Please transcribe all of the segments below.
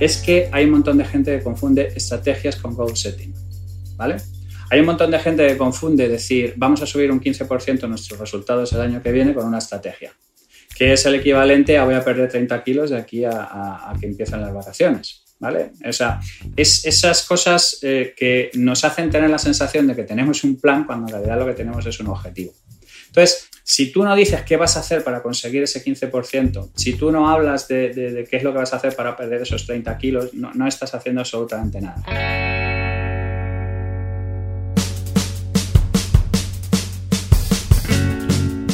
es que hay un montón de gente que confunde estrategias con goal setting, ¿vale? Hay un montón de gente que confunde decir, vamos a subir un 15% nuestros resultados el año que viene con una estrategia, que es el equivalente a voy a perder 30 kilos de aquí a, que empiezan las vacaciones. ¿Vale? O sea, es esas cosas eh, que nos hacen tener la sensación de que tenemos un plan cuando en realidad lo que tenemos es un objetivo. Entonces, si tú no dices qué vas a hacer para conseguir ese 15%, si tú no hablas de, qué es lo que vas a hacer para perder esos 30 kilos, no estás haciendo absolutamente nada.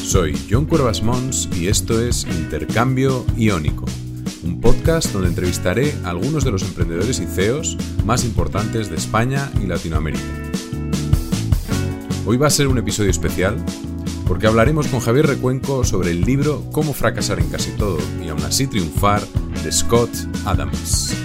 Soy John Cuervas Mons y esto es Intercambio Iónico, un podcast donde entrevistaré a algunos de los emprendedores y CEOs más importantes de España y Latinoamérica. Hoy va a ser un episodio especial porque hablaremos con Javier Recuenco sobre el libro Cómo fracasar en casi todo y aún así triunfar de Scott Adams.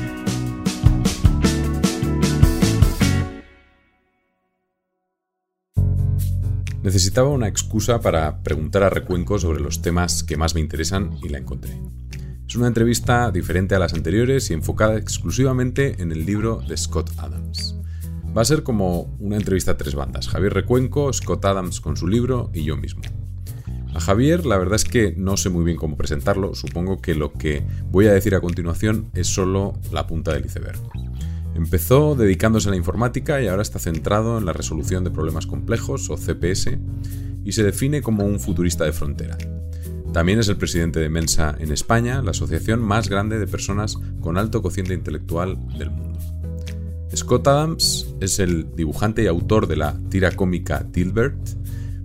Necesitaba una excusa para preguntar a Recuenco sobre los temas que más me interesan y la encontré. Es una entrevista diferente a las anteriores y enfocada exclusivamente en el libro de Scott Adams. Va a ser como una entrevista a tres bandas, Javier Recuenco, Scott Adams con su libro y yo mismo. A Javier la verdad es que no sé muy bien cómo presentarlo, supongo que lo que voy a decir a continuación es solo la punta del iceberg. Empezó dedicándose a la informática y ahora está centrado en la resolución de problemas complejos o CPS y se define como un futurista de frontera. También es el presidente de Mensa en España, la asociación más grande de personas con alto cociente intelectual del mundo. Scott Adams es el dibujante y autor de la tira cómica Dilbert,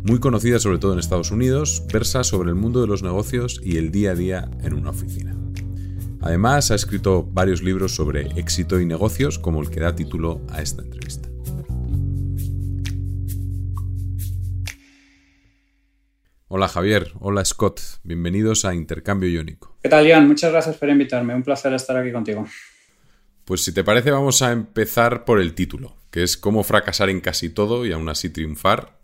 muy conocida sobre todo en Estados Unidos, versa sobre el mundo de los negocios y el día a día en una oficina. Además, ha escrito varios libros sobre éxito y negocios, como el que da título a esta entrevista. Hola Javier, hola Scott, bienvenidos a Intercambio Iónico. ¿Qué tal, Ian? Muchas gracias por invitarme, un placer estar aquí contigo. Pues si te parece vamos a empezar por el título, que es cómo fracasar en casi todo y aún así triunfar.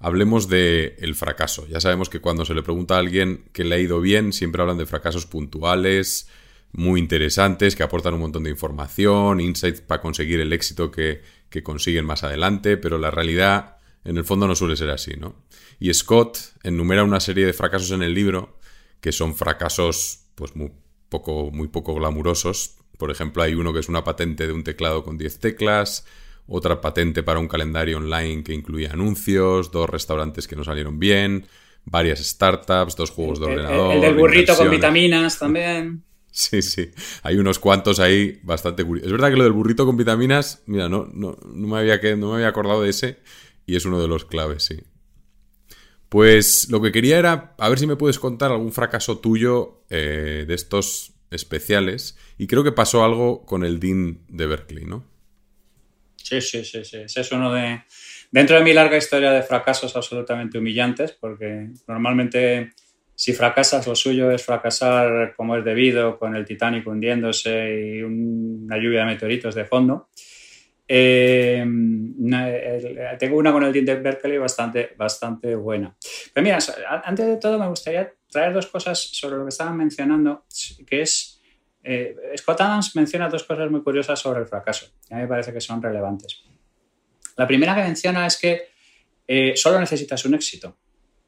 Hablemos de el fracaso. Ya sabemos que cuando se le pregunta a alguien que le ha ido bien, siempre hablan de fracasos puntuales, muy interesantes, que aportan un montón de información, insights para conseguir el éxito que, consiguen más adelante, pero la realidad en el fondo no suele ser así, ¿no? Y Scott enumera una serie de fracasos en el libro que son fracasos pues muy poco, muy poco glamurosos. Por ejemplo, hay uno que es una patente de un teclado con 10 teclas, otra patente para un calendario online que incluía anuncios, dos restaurantes que no salieron bien, varias startups, dos juegos de ordenador. El, del burrito con vitaminas también. Sí, sí. Hay unos cuantos ahí bastante curiosos. Es verdad que lo del burrito con vitaminas, mira, no, no, me había, no me había acordado de ese y es uno de los claves, sí. Pues lo que quería era a ver si me puedes contar algún fracaso tuyo eh, de estos especiales. Y creo que pasó algo con el Dean de Berkeley, ¿no? Sí, sí, sí, sí. Ese es uno de... Dentro de mi larga historia de fracasos absolutamente humillantes, porque normalmente si fracasas, lo suyo es fracasar como es debido, con el Titanic hundiéndose y una lluvia de meteoritos de fondo. Eh, tengo una con el Dean de Berkeley bastante, bastante buena. Pero mira, antes de todo me gustaría traer dos cosas sobre lo que estaban mencionando, que es, eh, Scott Adams menciona dos cosas muy curiosas sobre el fracaso, que a mí me parece que son relevantes. La primera que menciona es que eh, solo necesitas un éxito.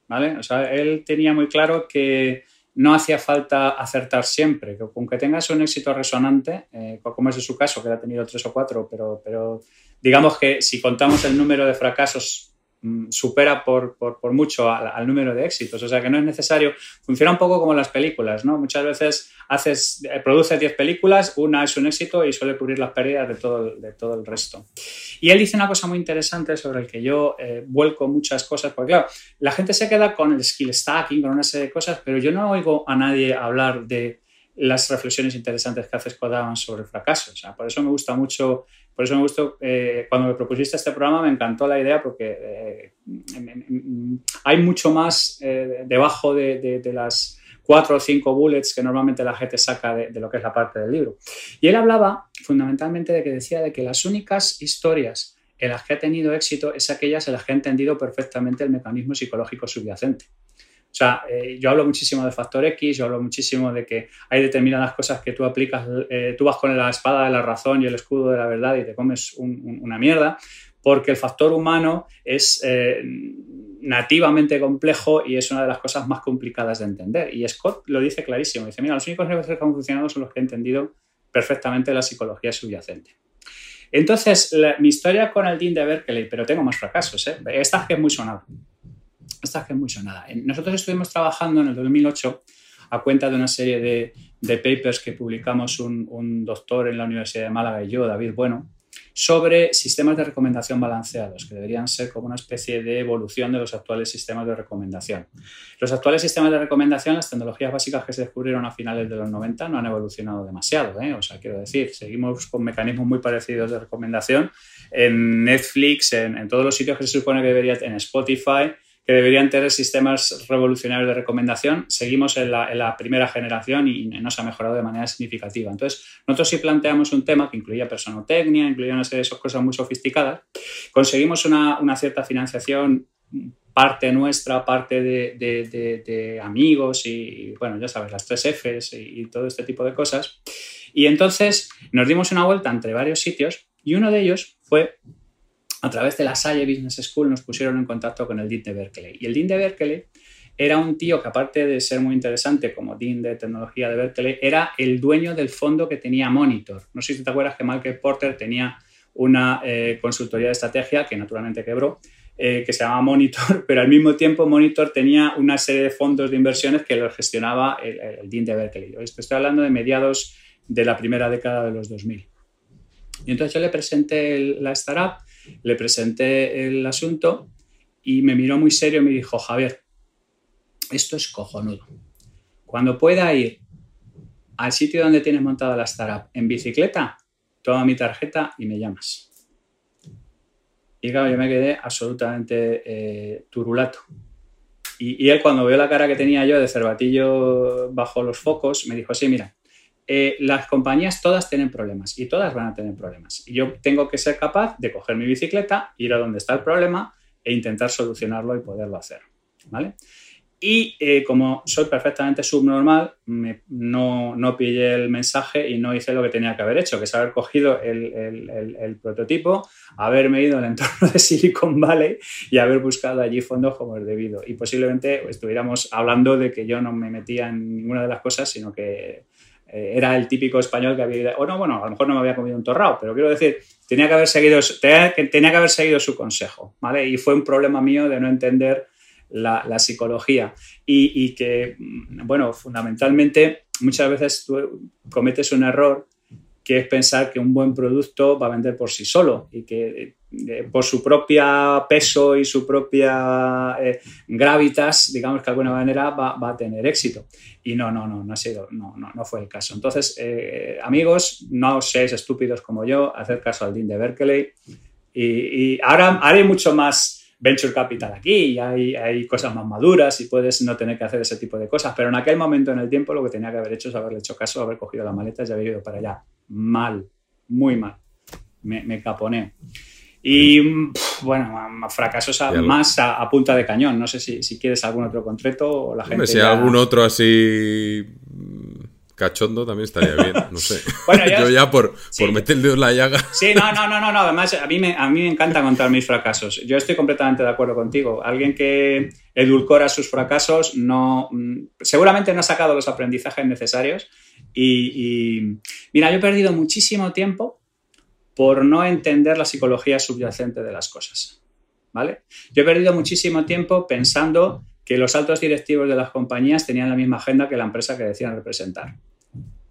¿vale? O sea, él tenía muy claro que no hacía falta acertar siempre, que aunque tengas un éxito resonante, eh, como es en su caso, que ha tenido tres o cuatro, pero, pero digamos que si contamos el número de fracasos supera por, mucho al, número de éxitos. O sea que no es necesario. Funciona un poco como las películas, ¿no? Muchas veces haces, eh, produces 10 películas, una es un éxito y suele cubrir las pérdidas de todo, de todo el resto. Y él dice una cosa muy interesante sobre el que yo eh, vuelco muchas cosas, porque claro, la gente se queda con el skill stacking, con una serie de cosas, pero yo no oigo a nadie hablar de las reflexiones interesantes que hace Scott sobre el fracaso. O sea, por eso me gusta mucho por eso me gustó, eh, cuando me propusiste este programa me encantó la idea porque eh, hay mucho más eh, debajo de, las cuatro o cinco bullets que normalmente la gente saca de, lo que es la parte del libro. Y él hablaba fundamentalmente de que decía de que las únicas historias en las que ha tenido éxito es aquellas en las que ha entendido perfectamente el mecanismo psicológico subyacente. O sea, eh, yo hablo muchísimo de factor X, yo hablo muchísimo de que hay determinadas cosas que tú aplicas, eh, tú vas con la espada de la razón y el escudo de la verdad y te comes una mierda, porque el factor humano es eh, nativamente complejo y es una de las cosas más complicadas de entender. Y Scott lo dice clarísimo, dice, mira, los únicos negocios que han funcionado son los que han entendido perfectamente la psicología subyacente. Entonces, mi historia con el Dean de Berkeley, pero tengo más fracasos, ¿eh? esta es muy sonada. Esta es que es muy sonada. Nosotros estuvimos trabajando en el 2008 a cuenta de una serie de, papers que publicamos un, doctor en la Universidad de Málaga y yo, David Bueno, sobre sistemas de recomendación balanceados, que deberían ser como una especie de evolución de los actuales sistemas de recomendación. Los actuales sistemas de recomendación, las tecnologías básicas que se descubrieron a finales de los 90 no han evolucionado demasiado. ¿eh? O sea, quiero decir, seguimos con mecanismos muy parecidos de recomendación en Netflix, en, en todos los sitios que se supone que debería, en Spotify, que deberían tener sistemas revolucionarios de recomendación. Seguimos en la, primera generación y no se ha mejorado de manera significativa. Entonces, nosotros sí planteamos un tema que incluía personotecnia, incluía una serie de cosas muy sofisticadas. Conseguimos una, cierta financiación parte nuestra, parte de, amigos y, bueno, ya sabes, las tres Fs y, todo este tipo de cosas. Y entonces nos dimos una vuelta entre varios sitios y uno de ellos fue a través de la Salle Business School nos pusieron en contacto con el Dean de Berkeley. Y el Dean de Berkeley era un tío que aparte de ser muy interesante como Dean de tecnología de Berkeley, era el dueño del fondo que tenía Monitor. No sé si te acuerdas que Michael Porter tenía una eh, consultoría de estrategia que naturalmente quebró, eh, que se llamaba Monitor, pero al mismo tiempo Monitor tenía una serie de fondos de inversiones que los gestionaba el, Dean de Berkeley. Estoy hablando de mediados de la primera década de los 2000. Y entonces yo le presenté la startup le presenté el asunto y me miró muy serio y me dijo, Javier, esto es cojonudo. Cuando pueda ir al sitio donde tienes montada la startup en bicicleta, toma mi tarjeta y me llamas. Y claro, yo me quedé absolutamente eh, turulato. Y, y, él cuando vio la cara que tenía yo de cervatillo bajo los focos, me dijo, sí, mira, eh, las compañías todas tienen problemas y todas van a tener problemas. Y yo tengo que ser capaz de coger mi bicicleta, ir a donde está el problema e intentar solucionarlo y poderlo hacer. ¿vale? Y eh, como soy perfectamente subnormal, no, no, pillé el mensaje y no hice lo que tenía que haber hecho, que es haber cogido el, el, el, prototipo, haberme ido al entorno de Silicon Valley y haber buscado allí fondos como es debido. Y posiblemente estuviéramos hablando de que yo no me metía en ninguna de las cosas, sino que eh, era el típico español que había o no, bueno, a lo mejor no me había comido un torrao, pero quiero decir, tenía que haber seguido, tenía, que haber seguido su consejo, ¿vale? Y fue un problema mío de no entender la, psicología y, que, mm, bueno, fundamentalmente muchas veces tú cometes un error que es pensar que un buen producto va a vender por sí solo y que por su propia peso y su propia eh, gravitas, digamos que de alguna manera va, a tener éxito. Y no, no, no, no ha sido, no, no, no fue el caso. Entonces, eh, amigos, no seáis estúpidos como yo, hacer caso al Dean de Berkeley. Y, ahora, hay mucho más venture capital aquí y hay, hay, cosas más maduras y puedes no tener que hacer ese tipo de cosas. Pero en aquel momento en el tiempo lo que tenía que haber hecho es haberle hecho caso, haber cogido las maletas y haber ido para allá. Mal, muy mal. Me, me. Y bueno, fracasos más a, punta de cañón. No sé si, quieres algún otro concreto o la gente. si algún otro así mm, cachondo también estaría bien, no sé. Yo ya por, por meter el dedo en la llaga. Sí, no, no, no, no, Además, a mí, me, a mí me encanta contar mis fracasos. Yo estoy completamente de acuerdo contigo. Alguien que edulcora sus fracasos no, mm, seguramente no ha sacado los aprendizajes necesarios. y mira, yo he perdido muchísimo tiempo por no entender la psicología subyacente de las cosas. ¿Vale? Yo he perdido muchísimo tiempo pensando que los altos directivos de las compañías tenían la misma agenda que la empresa que decían representar.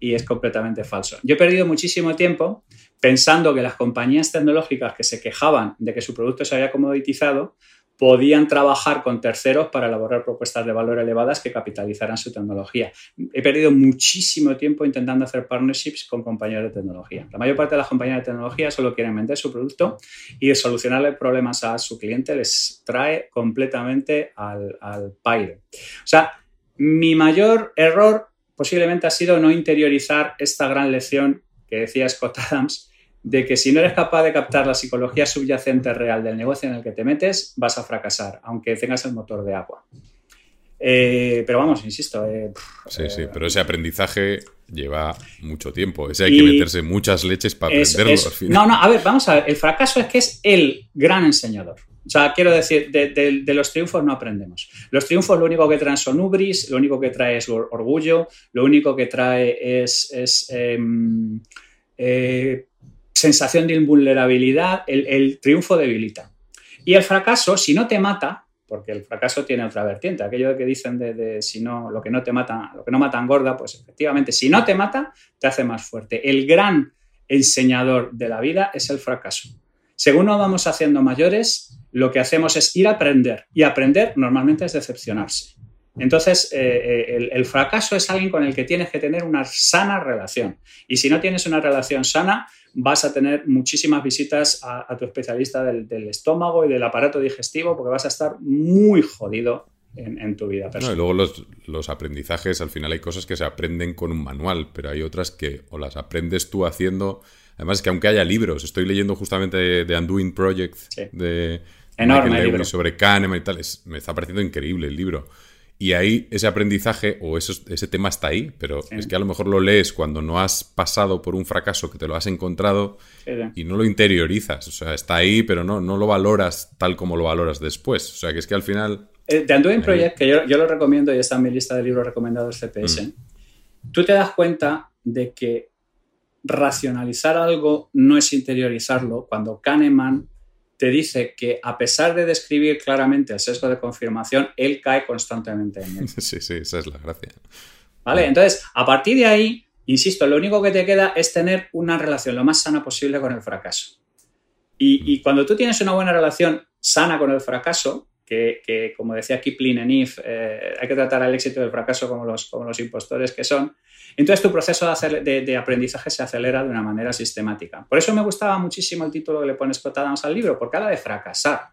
Y es completamente falso. Yo he perdido muchísimo tiempo pensando que las compañías tecnológicas que se quejaban de que su producto se había comoditizado podían trabajar con terceros para elaborar propuestas de valor elevadas que capitalizaran su tecnología. He perdido muchísimo tiempo intentando hacer partnerships con compañías de tecnología. La mayor parte de las compañías de tecnología solo quieren vender su producto y solucionarle problemas a su cliente les trae completamente al, al paire. O sea, mi mayor error posiblemente ha sido no interiorizar esta gran lección que decía Scott Adams de que si no eres capaz de captar la psicología subyacente real del negocio en el que te metes, vas a fracasar, aunque tengas el motor de agua. Eh, pero vamos, insisto. Eh, sí, sí, pero ese aprendizaje lleva mucho tiempo. Ese hay que meterse muchas leches para aprenderlo al final. No, no, a ver, vamos a ver. El fracaso es que es el gran enseñador. O sea, quiero decir, de, los triunfos no aprendemos. Los triunfos lo único que traen son ubris, lo único que trae es orgullo, lo único que trae es, em, eh, sensación de invulnerabilidad. El, triunfo debilita. Y el fracaso, si no te mata, porque el fracaso tiene otra vertiente, aquello que dicen de, si no, lo que no te mata, lo que no mata engorda, pues efectivamente, si no te mata, te hace más fuerte. El gran enseñador de la vida es el fracaso. Según nos vamos haciendo mayores, lo que hacemos es ir a aprender y aprender normalmente es decepcionarse. Entonces, eh, eh, el, fracaso es alguien con el que tienes que tener una sana relación. Y si no tienes una relación sana, vas a tener muchísimas visitas a, tu especialista del, estómago y del aparato digestivo porque vas a estar muy jodido en, tu vida personal. y luego los, los, aprendizajes, al final hay cosas que se aprenden con un manual, pero hay otras que o las aprendes tú haciendo Además, que aunque haya libros, estoy leyendo justamente de, Undoing Project, de Enorme libro. sobre Kahneman y tal, me está pareciendo increíble el libro. Y ahí ese aprendizaje o ese tema está ahí, pero es que a lo mejor lo lees cuando no has pasado por un fracaso que te lo has encontrado y no lo interiorizas. O sea, está ahí, pero no, no lo valoras tal como lo valoras después. O sea, que es que al final... Eh, Undoing Project, que yo, lo recomiendo y está en mi lista de libros recomendados CPS, mm. tú te das cuenta de que racionalizar algo no es interiorizarlo. Cuando Kahneman te dice que a pesar de describir claramente el sesgo de confirmación, él cae constantemente en él. Sí, sí, esa es la gracia. ¿Vale? Entonces, a partir de ahí, insisto, lo único que te queda es tener una relación lo más sana posible con el fracaso. Y, cuando tú tienes una buena relación sana con el fracaso, que, como decía Kipling en If, eh, hay que tratar al éxito del fracaso como los, como los impostores que son, entonces tu proceso de, aprendizaje se acelera de una manera sistemática. Por eso me gustaba muchísimo el título que le pone Scott Adams al libro, porque habla de fracasar.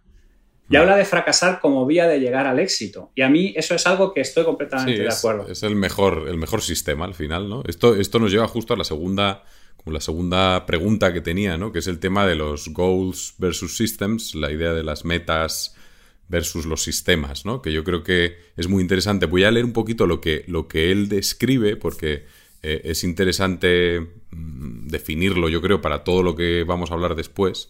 Y habla de fracasar como vía de llegar al éxito. Y a mí eso es algo que estoy completamente de acuerdo. Es el mejor, el mejor sistema al final, ¿no? Esto, esto nos lleva justo a la segunda, como la segunda pregunta que tenía, ¿no? Que es el tema de los goals versus systems, la idea de las metas versus los sistemas, ¿no? Que yo creo que es muy interesante. Voy a leer un poquito lo que, lo que él describe, porque eh, es interesante mm, definirlo, yo creo, para todo lo que vamos a hablar después.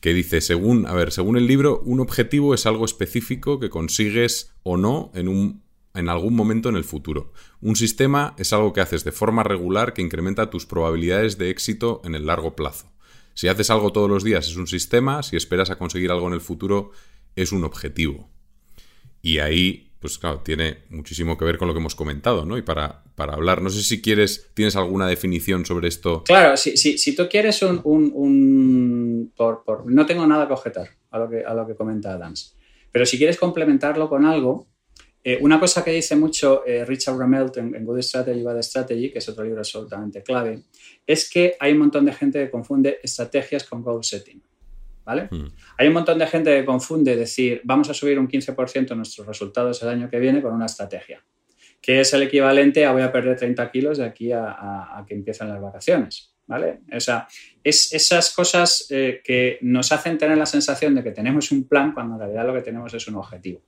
Que dice, según, a ver, según el libro, un objetivo es algo específico que consigues o no en un en algún momento en el futuro. Un sistema es algo que haces de forma regular que incrementa tus probabilidades de éxito en el largo plazo. Si haces algo todos los días es un sistema, si esperas a conseguir algo en el futuro es un objetivo. Y ahí, pues claro, tiene muchísimo que ver con lo que hemos comentado, ¿no? Y para, para hablar, no sé si quieres, tienes alguna definición sobre esto. Claro, si, si, si tú quieres un... un, por, no tengo nada que objetar a lo que, a lo que comenta Adams, pero si quieres complementarlo con algo, eh, una cosa que dice mucho eh, Richard Ramelt en, en, Good Strategy, Bad Strategy, que es otro libro absolutamente clave, es que hay un montón de gente que confunde estrategias con goal setting. Hmm. Hay un montón de gente que confunde decir vamos a subir un 15% nuestros resultados el año que viene con una estrategia, que es el equivalente a voy a perder 30 kilos de aquí a, que empiezan las vacaciones. ¿Vale? O sea, es esas cosas eh, que nos hacen tener la sensación de que tenemos un plan cuando en realidad lo que tenemos es un objetivo.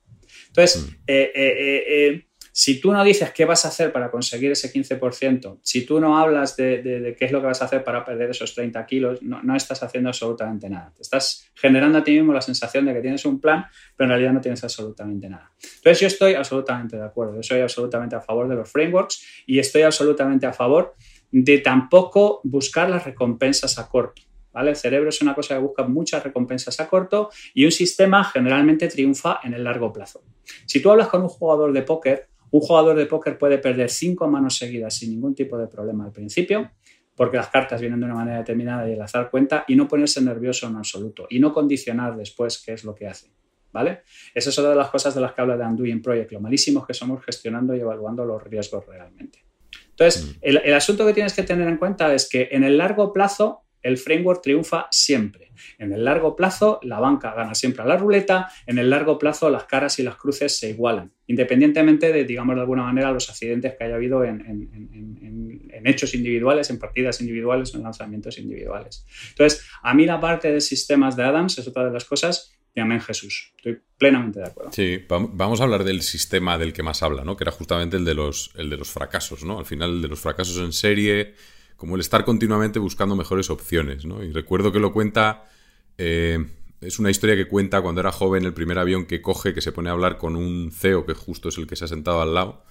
Entonces, hmm. eh, eh, si tú no dices qué vas a hacer para conseguir ese 15%, si tú no hablas de, qué es lo que vas a hacer para perder esos 30 kilos, no, estás haciendo absolutamente nada. Te estás generando a ti mismo la sensación de que tienes un plan, pero en realidad no tienes absolutamente nada. Entonces yo estoy absolutamente de acuerdo, yo soy absolutamente a favor de los frameworks y estoy absolutamente a favor de tampoco buscar las recompensas a corto. ¿Vale? El cerebro es una cosa que busca muchas recompensas a corto y un sistema generalmente triunfa en el largo plazo. Si tú hablas con un jugador de póker, un jugador de póker puede perder cinco manos seguidas sin ningún tipo de problema al principio, porque las cartas vienen de una manera determinada y el azar cuenta, y no ponerse nervioso en absoluto, y no condicionar después qué es lo que hace. ¿Vale? Esa es otra de las cosas de las que habla de Undoing Project, lo malísimos que somos gestionando y evaluando los riesgos realmente. Entonces, mm. el, el asunto que tienes que tener en cuenta es que en el largo plazo el framework triunfa siempre. En el largo plazo, la banca gana siempre a la ruleta, en el largo plazo, las caras y las cruces se igualan, independientemente de, digamos de alguna manera, los accidentes que haya habido en, hechos individuales, en partidas individuales, en lanzamientos individuales. Entonces, a mí la parte de sistemas de Adams es otra de las cosas de Amén Jesús. Estoy plenamente de acuerdo. Sí, vamos a hablar del sistema del que más habla, ¿no? Que era justamente el de los, el de los fracasos, ¿no? Al final, el de los fracasos en serie, como el estar continuamente buscando mejores opciones, ¿no? Y recuerdo que lo cuenta. Eh, es una historia que cuenta cuando era joven el primer avión que coge, que se pone a hablar con un CEO, que justo es el que se ha sentado al lado,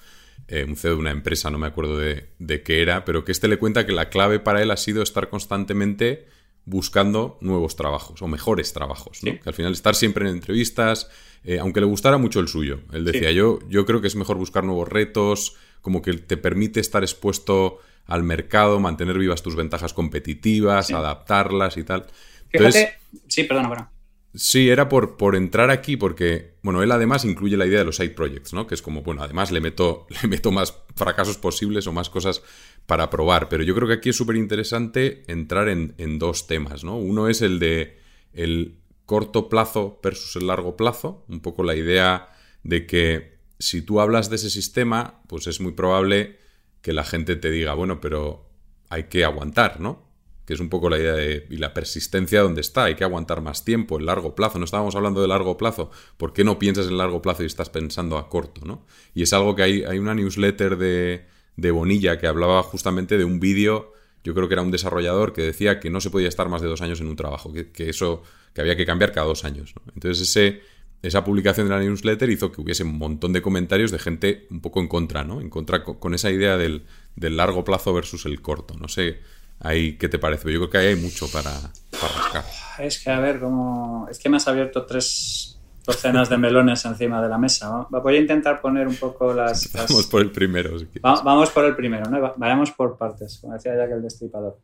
eh, un CEO de una empresa, no me acuerdo de, de, qué era, pero que este le cuenta que la clave para él ha sido estar constantemente buscando nuevos trabajos o mejores trabajos, ¿no? Que al final estar siempre en entrevistas, eh, aunque le gustara mucho el suyo. Él decía, yo, yo creo que es mejor buscar nuevos retos, como que te permite estar expuesto al mercado, mantener vivas tus ventajas competitivas, adaptarlas y tal. Fíjate, sí, perdona, perdona. Sí, era por, por entrar aquí, porque, bueno, él además incluye la idea de los side projects, ¿no? Que es como, bueno, además le meto, le meto más fracasos posibles o más cosas para probar. Pero yo creo que aquí es súper interesante entrar en, en, dos temas, ¿no? Uno es el de el corto plazo versus el largo plazo, un poco la idea de que si tú hablas de ese sistema, pues es muy probable que la gente te diga, bueno, pero hay que aguantar, ¿no? que es un poco la idea de y la persistencia donde está, hay que aguantar más tiempo, el largo plazo, no estábamos hablando de largo plazo, ¿por qué no piensas en largo plazo y estás pensando a corto, ¿no? Y es algo que hay, hay una newsletter de, de Bonilla que hablaba justamente de un vídeo, yo creo que era un desarrollador que decía que no se podía estar más de dos años en un trabajo, que, eso, que había que cambiar cada dos años, Entonces ese, esa publicación de la newsletter hizo que hubiese un montón de comentarios de gente un poco en contra, ¿no? En contra con esa idea del, del largo plazo versus el corto, no sé ahí, ¿qué te parece? Yo creo que ahí hay mucho para, para rascar. Es que, a ver, como... Es que me has abierto tres docenas de melones encima de la mesa. Voy a intentar poner un poco las... Vamos por el primero. vamos por el primero, ¿no? Vayamos por partes, como decía ya que el destripador.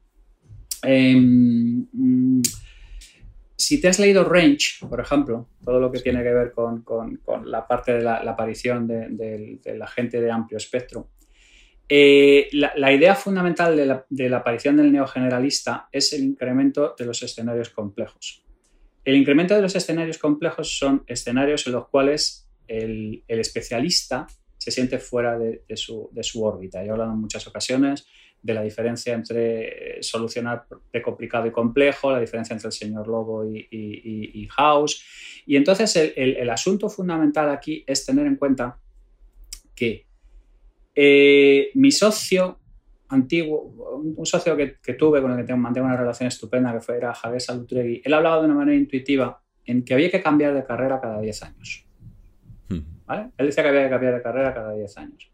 Mm, si te has leído Range, por ejemplo, todo lo que tiene que ver con, con, con la parte de la, aparición de, de, la gente de amplio espectro, eh, la, idea fundamental de la, aparición del neogeneralista es el incremento de los escenarios complejos. El incremento de los escenarios complejos son escenarios en los cuales el, especialista se siente fuera de, su, órbita. Yo he hablado en muchas ocasiones de la diferencia entre solucionar de complicado y complejo, la diferencia entre el señor Lobo y, House. Y entonces el asunto fundamental aquí es tener en cuenta que eh, mi socio antiguo, un socio que, tuve con el que mantengo una relación estupenda, que fue, era Javier Salutregui, él hablaba de una manera intuitiva en que había que cambiar de carrera cada 10 años. Hmm. Él decía que había que cambiar de carrera cada 10 años.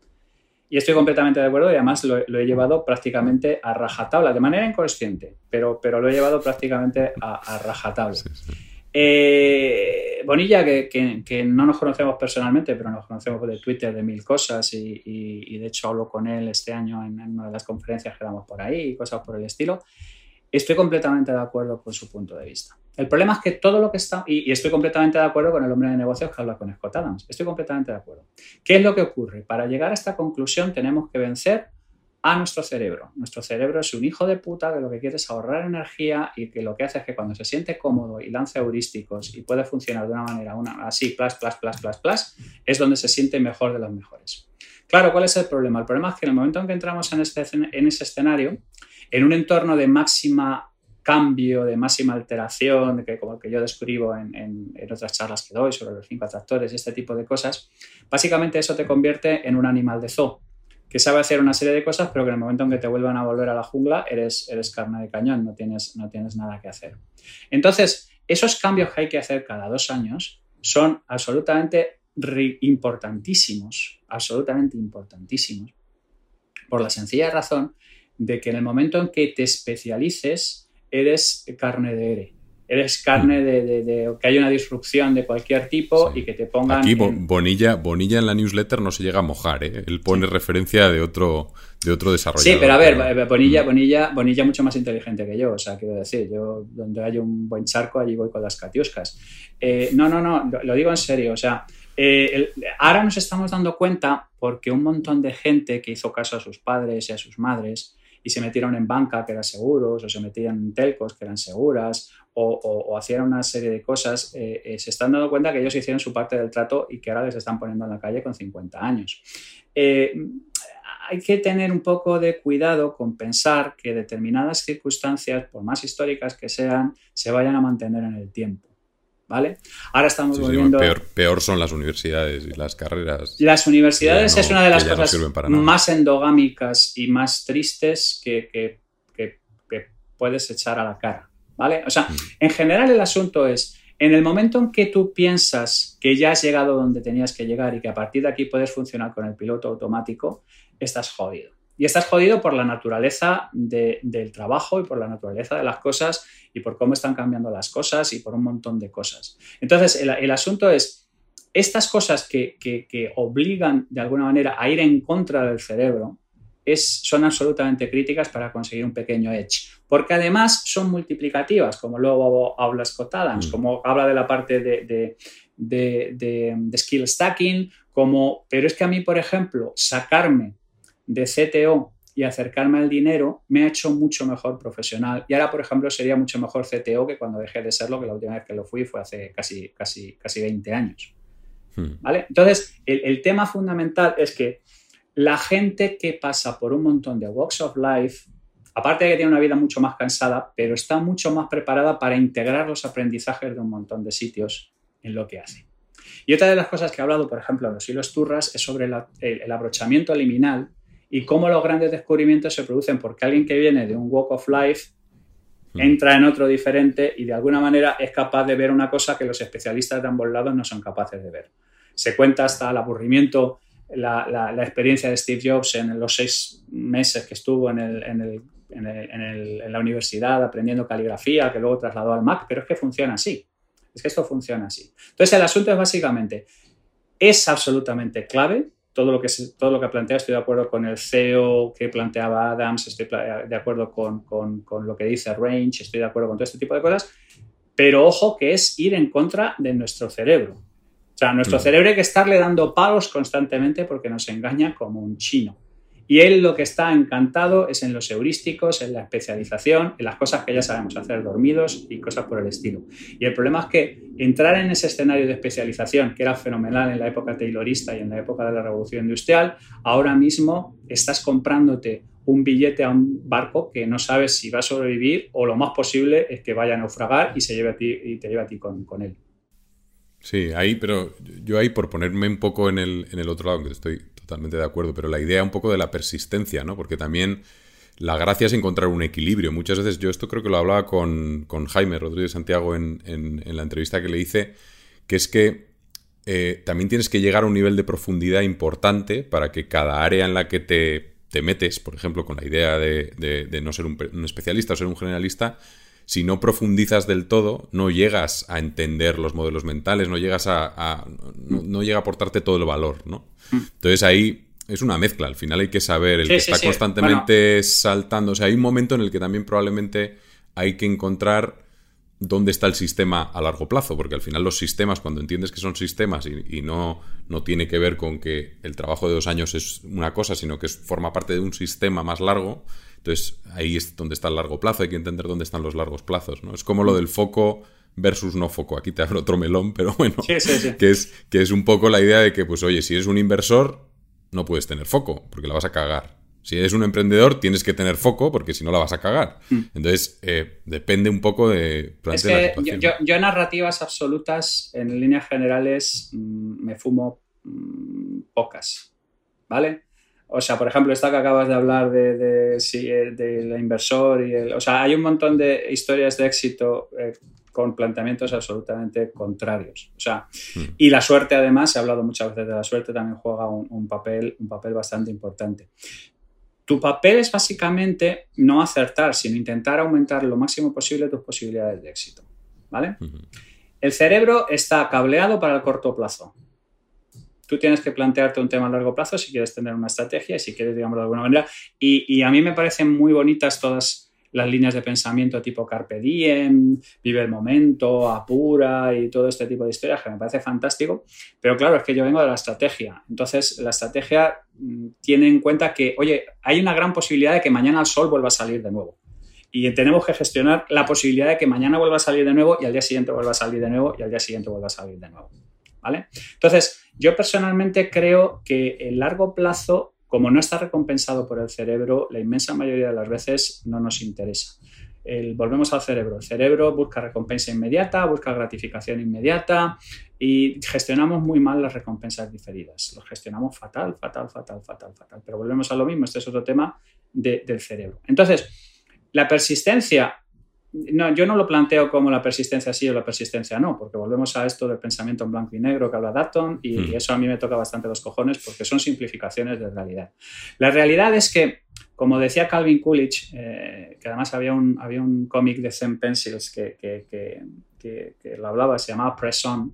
Y estoy completamente de acuerdo y además lo, he llevado prácticamente a rajatabla, de manera inconsciente, pero, pero lo he llevado prácticamente a, rajatabla. Eh, Bonilla, que, no nos conocemos personalmente, pero nos conocemos de Twitter de mil cosas y, de hecho hablo con él este año en, una de las conferencias que damos por ahí y cosas por el estilo. Estoy completamente de acuerdo con su punto de vista. El problema es que todo lo que está, y, estoy completamente de acuerdo con el hombre de negocios que habla con Scott Adams, estoy completamente de acuerdo. ¿Qué es lo que ocurre? Para llegar a esta conclusión tenemos que vencer a nuestro cerebro. Nuestro cerebro es un hijo de puta que lo que quiere es ahorrar energía y que lo que hace es que cuando se siente cómodo y lanza heurísticos y puede funcionar de una manera una, así, plus, plus, plus, plus, es donde se siente mejor de los mejores. Claro, ¿cuál es el problema? El problema es que en el momento en que entramos en, este, en ese escenario, en un entorno de máxima cambio, de máxima alteración, que como el que yo describo en, en, otras charlas que doy sobre los cinco atractores y este tipo de cosas, básicamente eso te convierte en un animal de zoo que sabe hacer una serie de cosas, pero que en el momento en que te vuelvan a volver a la jungla eres, eres carne de cañón, no tienes, no tienes nada que hacer. Entonces, esos cambios que hay que hacer cada dos años son absolutamente importantísimos, absolutamente importantísimos, por la sencilla razón de que en el momento en que te especialices, eres carne de ere eres carne de, que hay una disrupción de cualquier tipo y que te pongan. Aquí Bonilla, Bonilla en la newsletter no se llega a mojar, ¿eh? él pone referencia de otro, de otro desarrollador. Sí, pero a ver, Bonilla, mm. Bonilla, Bonilla mucho más inteligente que yo, o sea, quiero decir, yo donde hay un buen charco, allí voy con las catiuscas. Eh, no, no, no, lo, digo en serio, o sea, eh, ahora nos estamos dando cuenta porque un montón de gente que hizo caso a sus padres y a sus madres y se metieron en banca que eran seguros, o se metían en telcos que eran seguras, o, hacían una serie de cosas, eh, eh, se están dando cuenta que ellos hicieron su parte del trato y que ahora les están poniendo en la calle con 50 años. Eh, hay que tener un poco de cuidado con pensar que determinadas circunstancias, por más históricas que sean, se vayan a mantener en el tiempo. ¿Vale? Ahora estamos volviendo... peor, son las universidades y las carreras. Las universidades es una de las cosas más endogámicas y más tristes que, que, puedes echar a la cara, ¿vale? O sea, mm. en general el asunto es, en el momento en que tú piensas que ya has llegado donde tenías que llegar y que a partir de aquí puedes funcionar con el piloto automático, estás jodido. Y estás jodido por la naturaleza del trabajo y por la naturaleza de las cosas y por cómo están cambiando las cosas y por un montón de cosas. Entonces, el, asunto es, estas cosas que, obligan de alguna manera a ir en contra del cerebro es, son absolutamente críticas para conseguir un pequeño edge. Porque además son multiplicativas, como luego habla Scott Adams, mm. como habla de la parte de, de skill stacking, como, pero es que a mí, por ejemplo, sacarme de CTO y acercarme al dinero me ha hecho mucho mejor profesional. Y ahora, por ejemplo, sería mucho mejor CTO que cuando dejé de serlo, que la última vez que lo fui fue hace casi, casi, casi 20 años. Hmm. ¿Vale? Entonces, el, tema fundamental es que la gente que pasa por un montón de walks of life, aparte de que tiene una vida mucho más cansada, pero está mucho más preparada para integrar los aprendizajes de un montón de sitios en lo que hace. Y otra de las cosas que he hablado, por ejemplo, en los hilos turras, es sobre el abrochamiento liminal y cómo los grandes descubrimientos se producen porque alguien que viene de un walk of life hmm. entra en otro diferente y de alguna manera es capaz de ver una cosa que los especialistas de ambos lados no son capaces de ver. Se cuenta hasta el aburrimiento, la, experiencia de Steve Jobs en los seis meses que estuvo en, la universidad aprendiendo caligrafía, que luego trasladó al Mac, pero es que funciona así. Es que esto funciona así. Entonces el asunto es básicamente, es absolutamente clave todo lo que, todo lo que plantea, estoy de acuerdo con el CEO que planteaba Adams, estoy de acuerdo con, con, lo que dice Range, estoy de acuerdo con todo este tipo de cosas, pero ojo que es ir en contra de nuestro cerebro. O sea, nuestro cerebro hay que estarle dando palos constantemente porque nos engaña como un chino. Y él lo que está encantado es en los heurísticos, en la especialización, en las cosas que ya sabemos hacer dormidos y cosas por el estilo. Y el problema es que entrar en ese escenario de especialización, que era fenomenal en la época taylorista y en la época de la revolución industrial, ahora mismo estás comprándote un billete a un barco que no sabes si va a sobrevivir o lo más posible es que vaya a naufragar y se lleve a ti y te lleve a ti con, con él. Sí, ahí, pero yo ahí por ponerme un poco en el, en el otro lado, que estoy totalmente de acuerdo, pero la idea un poco de la persistencia, ¿no? Porque también la gracia es encontrar un equilibrio. Muchas veces yo esto creo que lo hablaba con, Jaime Rodríguez Santiago en, la entrevista que le hice, que es que eh, también tienes que llegar a un nivel de profundidad importante para que cada área en la que te, metes, por ejemplo, con la idea de, no ser un, un, especialista o ser un generalista, si no profundizas del todo, no llegas a entender los modelos mentales, no llegas a, no, llega a aportarte todo el valor, ¿no? Mm. Entonces ahí es una mezcla, al final hay que saber, el que está constantemente saltando, o sea, hay un momento en el que también probablemente hay que encontrar dónde está el sistema a largo plazo, porque al final los sistemas, cuando entiendes que son sistemas y, no, no, tiene que ver con que el trabajo de dos años es una cosa, sino que forma parte de un sistema más largo, entonces, ahí es donde está el largo plazo, hay que entender dónde están los largos plazos, ¿no? Es como lo del foco versus no foco. Aquí te abro otro melón, pero bueno, Que, es, que es un poco la idea de que, pues oye, si eres un inversor, no puedes tener foco, porque la vas a cagar. Si eres un emprendedor, tienes que tener foco, porque si no la vas a cagar. Mm. Entonces, eh, depende un poco de... Es que yo, narrativas absolutas, en líneas generales, mm, me fumo mm, pocas, ¿vale? O sea, por ejemplo, esta que acabas de hablar de, de, inversor y el, o sea, hay un montón de historias de éxito eh, con planteamientos absolutamente contrarios. O sea, hmm. y la suerte, además, se ha hablado muchas veces de la suerte, también juega un, papel, un papel bastante importante. Tu papel es básicamente no acertar, sino intentar aumentar lo máximo posible tus posibilidades de éxito. ¿Vale? El cerebro está cableado para el corto plazo tú tienes que plantearte un tema a largo plazo si quieres tener una estrategia y si quieres, digamos, de alguna manera. Y, a mí me parecen muy bonitas todas las líneas de pensamiento tipo Carpe Diem, vive el momento, apura y todo este tipo de historias que me parece fantástico. Pero claro, es que yo vengo de la estrategia. Entonces, la estrategia mm, tiene en cuenta que, oye, hay una gran posibilidad de que mañana el sol vuelva a salir de nuevo. Y tenemos que gestionar la posibilidad de que mañana vuelva a salir de nuevo y al día siguiente vuelva a salir de nuevo y al día siguiente vuelva a salir de nuevo. ¿Vale? Entonces, yo personalmente creo que el largo plazo, como no está recompensado por el cerebro, la inmensa mayoría de las veces no nos interesa. volvemos al cerebro. El cerebro busca recompensa inmediata, busca gratificación inmediata y gestionamos muy mal las recompensas diferidas. Lo gestionamos fatal, fatal, fatal, fatal, fatal. Pero volvemos a lo mismo, este es otro tema del cerebro. Entonces, la persistencia no, yo no lo planteo como la persistencia sí o la persistencia no, porque volvemos a esto del pensamiento en blanco y negro que habla Dutton y, hmm. eso a mí me toca bastante los cojones porque son simplificaciones de realidad. La realidad es que, como decía Calvin Coolidge, eh, que además había un, había un cómic de Zen Pencils que, que, que, que, lo hablaba, se llamaba Press On,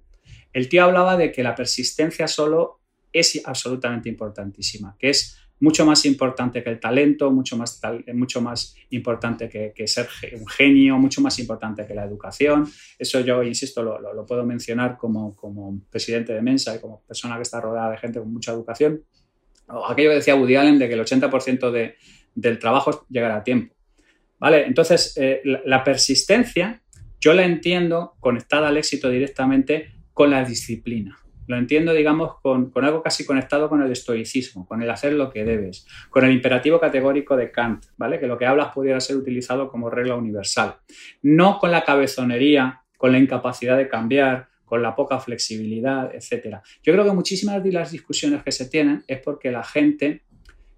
el tío hablaba de que la persistencia solo es absolutamente importantísima, que es mucho más importante que el talento, mucho más, mucho más importante que, ser un genio, mucho más importante que la educación. Eso yo, insisto, lo, puedo mencionar como, como, presidente de Mensa y como persona que está rodeada de gente con mucha educación. O aquello que decía Woody Allen de que el 80% de, del trabajo llegará a tiempo. ¿Vale? Entonces, eh, la persistencia yo la entiendo conectada al éxito directamente con la disciplina. Lo entiendo, digamos, con, algo casi conectado con el estoicismo, con el hacer lo que debes, con el imperativo categórico de Kant, ¿vale? Que lo que hablas pudiera ser utilizado como regla universal. No con la cabezonería, con la incapacidad de cambiar, con la poca flexibilidad, etc. Yo creo que muchísimas de las discusiones que se tienen es porque la gente,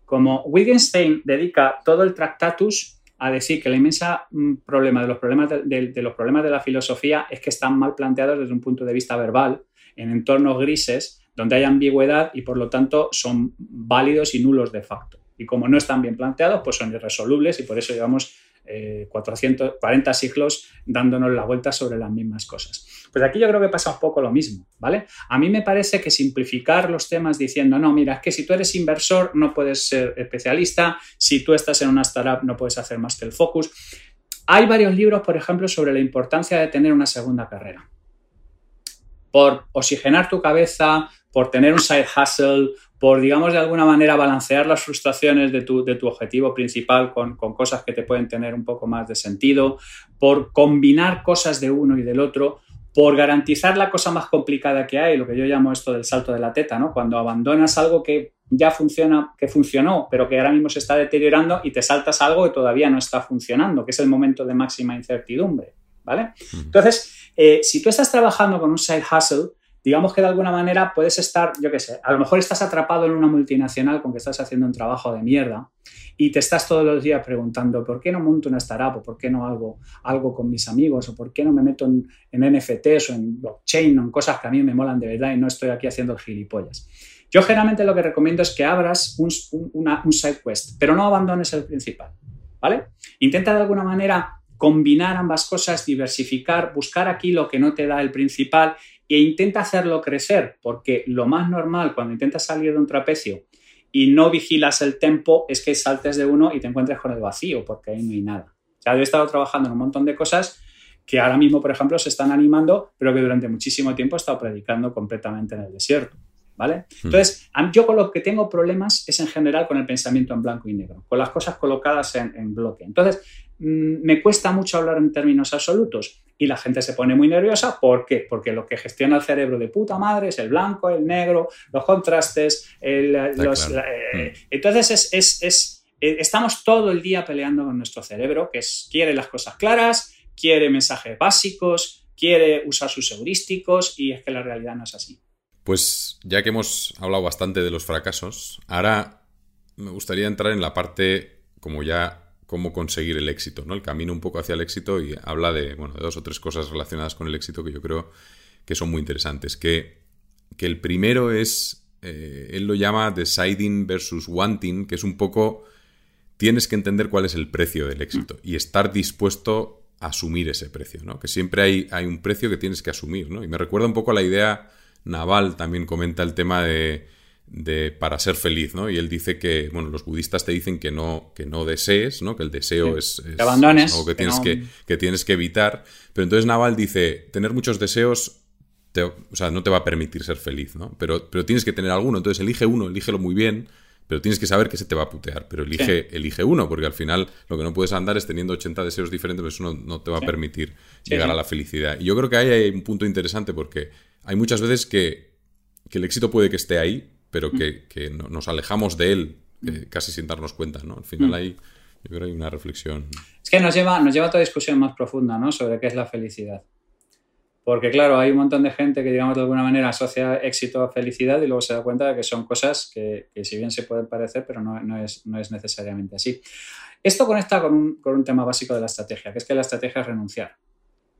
como Wittgenstein dedica todo el Tractatus a decir que el inmensa mm, problema de los problemas de, los problemas de la filosofía es que están mal planteados desde un punto de vista verbal en entornos grises donde hay ambigüedad y por lo tanto son válidos y nulos de facto. Y como no están bien planteados, pues son irresolubles y por eso llevamos 440 eh, siglos dándonos la vuelta sobre las mismas cosas. Pues aquí yo creo que pasa un poco lo mismo, ¿vale? A mí me parece que simplificar los temas diciendo, no, mira, es que si tú eres inversor no puedes ser especialista, si tú estás en una startup no puedes hacer más que el focus. Hay varios libros, por ejemplo, sobre la importancia de tener una segunda carrera por oxigenar tu cabeza, por tener un side hustle, por, digamos, de alguna manera balancear las frustraciones de tu, de tu objetivo principal con, con, cosas que te pueden tener un poco más de sentido, por combinar cosas de uno y del otro, por garantizar la cosa más complicada que hay, lo que yo llamo esto del salto de la teta, ¿no? Cuando abandonas algo que ya funciona, que funcionó, pero que ahora mismo se está deteriorando y te saltas algo que todavía no está funcionando, que es el momento de máxima incertidumbre, ¿vale? Entonces, eh, si tú estás trabajando con un side hustle, digamos que de alguna manera puedes estar, yo qué sé, a lo mejor estás atrapado en una multinacional con que estás haciendo un trabajo de mierda y te estás todos los días preguntando por qué no monto una startup o por qué no hago algo con mis amigos o por qué no me meto en, NFTs o en blockchain o en cosas que a mí me molan de verdad y no estoy aquí haciendo gilipollas. Yo generalmente lo que recomiendo es que abras un, un side quest, pero no abandones el principal, ¿vale? Intenta de alguna manera combinar ambas cosas, diversificar, buscar aquí lo que no te da el principal e intenta hacerlo crecer, porque lo más normal cuando intentas salir de un trapecio y no vigilas el tempo es que saltes de uno y te encuentres con el vacío, porque ahí no hay nada. Ya he estado trabajando en un montón de cosas que ahora mismo, por ejemplo, se están animando, pero que durante muchísimo tiempo he estado predicando completamente en el desierto. ¿Vale? Hmm. Entonces, yo con lo que tengo problemas es en general con el pensamiento en blanco y negro, con las cosas colocadas en, en bloque. Entonces, Mm, me cuesta mucho hablar en términos absolutos y la gente se pone muy nerviosa. ¿Por qué? Porque lo que gestiona el cerebro de puta madre es el blanco, el negro, los contrastes, los, eh, mm. entonces es, eh, estamos todo el día peleando con nuestro cerebro, que es, quiere las cosas claras, quiere mensajes básicos, quiere usar sus heurísticos y es que la realidad no es así. Pues ya que hemos hablado bastante de los fracasos, ahora me gustaría entrar en la parte como ya cómo conseguir el éxito, ¿no? El camino un poco hacia el éxito y habla de, bueno, de dos o tres cosas relacionadas con el éxito que yo creo que son muy interesantes. Que, que el primero es, eh, él lo llama deciding versus wanting, que es un poco, tienes que entender cuál es el precio del éxito y estar dispuesto a asumir ese precio, ¿no? Que siempre hay, hay un precio que tienes que asumir, ¿no? Y me recuerda un poco a la idea, Naval también comenta el tema de de, para ser feliz, ¿no? Y él dice que, bueno, los budistas te dicen que no, que no desees, ¿no? Que el deseo es, algo que, tienes que, que, tienes que evitar. Pero entonces Naval dice, tener muchos deseos o sea, no te va a permitir ser feliz, ¿no? Pero, pero tienes que tener alguno. Entonces elige uno, elígelo muy bien, pero tienes que saber que se te va a putear. Pero elige, elige uno, porque al final lo que no puedes andar es teniendo 80 deseos diferentes, pues eso no, te va a permitir llegar a la felicidad. Y yo creo que ahí hay un punto interesante porque hay muchas veces que, que el éxito puede que esté ahí, pero mm. que, nos alejamos de él mm. casi sin darnos cuenta, ¿no? Al final mm. hay, Yo creo que hay una reflexión. Es que nos lleva, nos lleva a otra discusión más profunda, ¿no? Sobre qué es la felicidad. Porque, claro, hay un montón de gente que, digamos, de alguna manera asocia éxito a felicidad y luego se da cuenta de que son cosas que, si bien se pueden parecer, pero no, no, es, no es necesariamente así. Esto conecta con un, con un tema básico de la estrategia, que es que la estrategia es renunciar.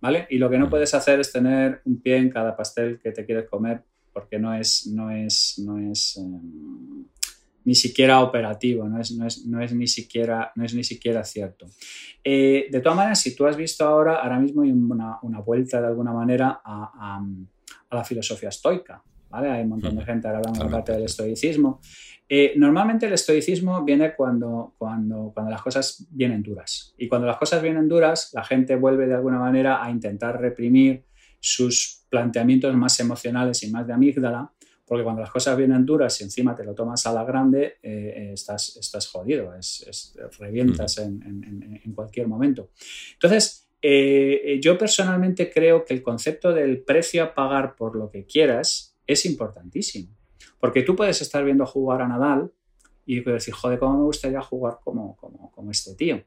¿Vale? Y lo que no puedes hacer es tener un pie en cada pastel que te quieres comer porque no es, no es, no es, em, ni siquiera operativo, no es, no es, no es, ni, siquiera, no es ni siquiera cierto. Eh, de todas maneras, si tú has visto ahora, ahora mismo hay una, una vuelta de alguna manera a, a, la filosofía estoica. ¿Vale? Hay un montón de gente ahora hablando de parte del estoicismo. Eh, normalmente el estoicismo viene cuando, cuando, cuando las cosas vienen duras. Y cuando las cosas vienen duras, la gente vuelve de alguna manera a intentar reprimir sus planteamientos más emocionales y más de amígdala porque cuando las cosas vienen duras y encima te lo tomas a la grande, eh, eh, estás, estás jodido, es, revientas en, cualquier momento. Entonces, eh, yo personalmente creo que el concepto del precio a pagar por lo que quieras es importantísimo. Porque tú puedes estar viendo jugar a Nadal y decir, joder, ¿cómo me gustaría jugar como, como, este tío?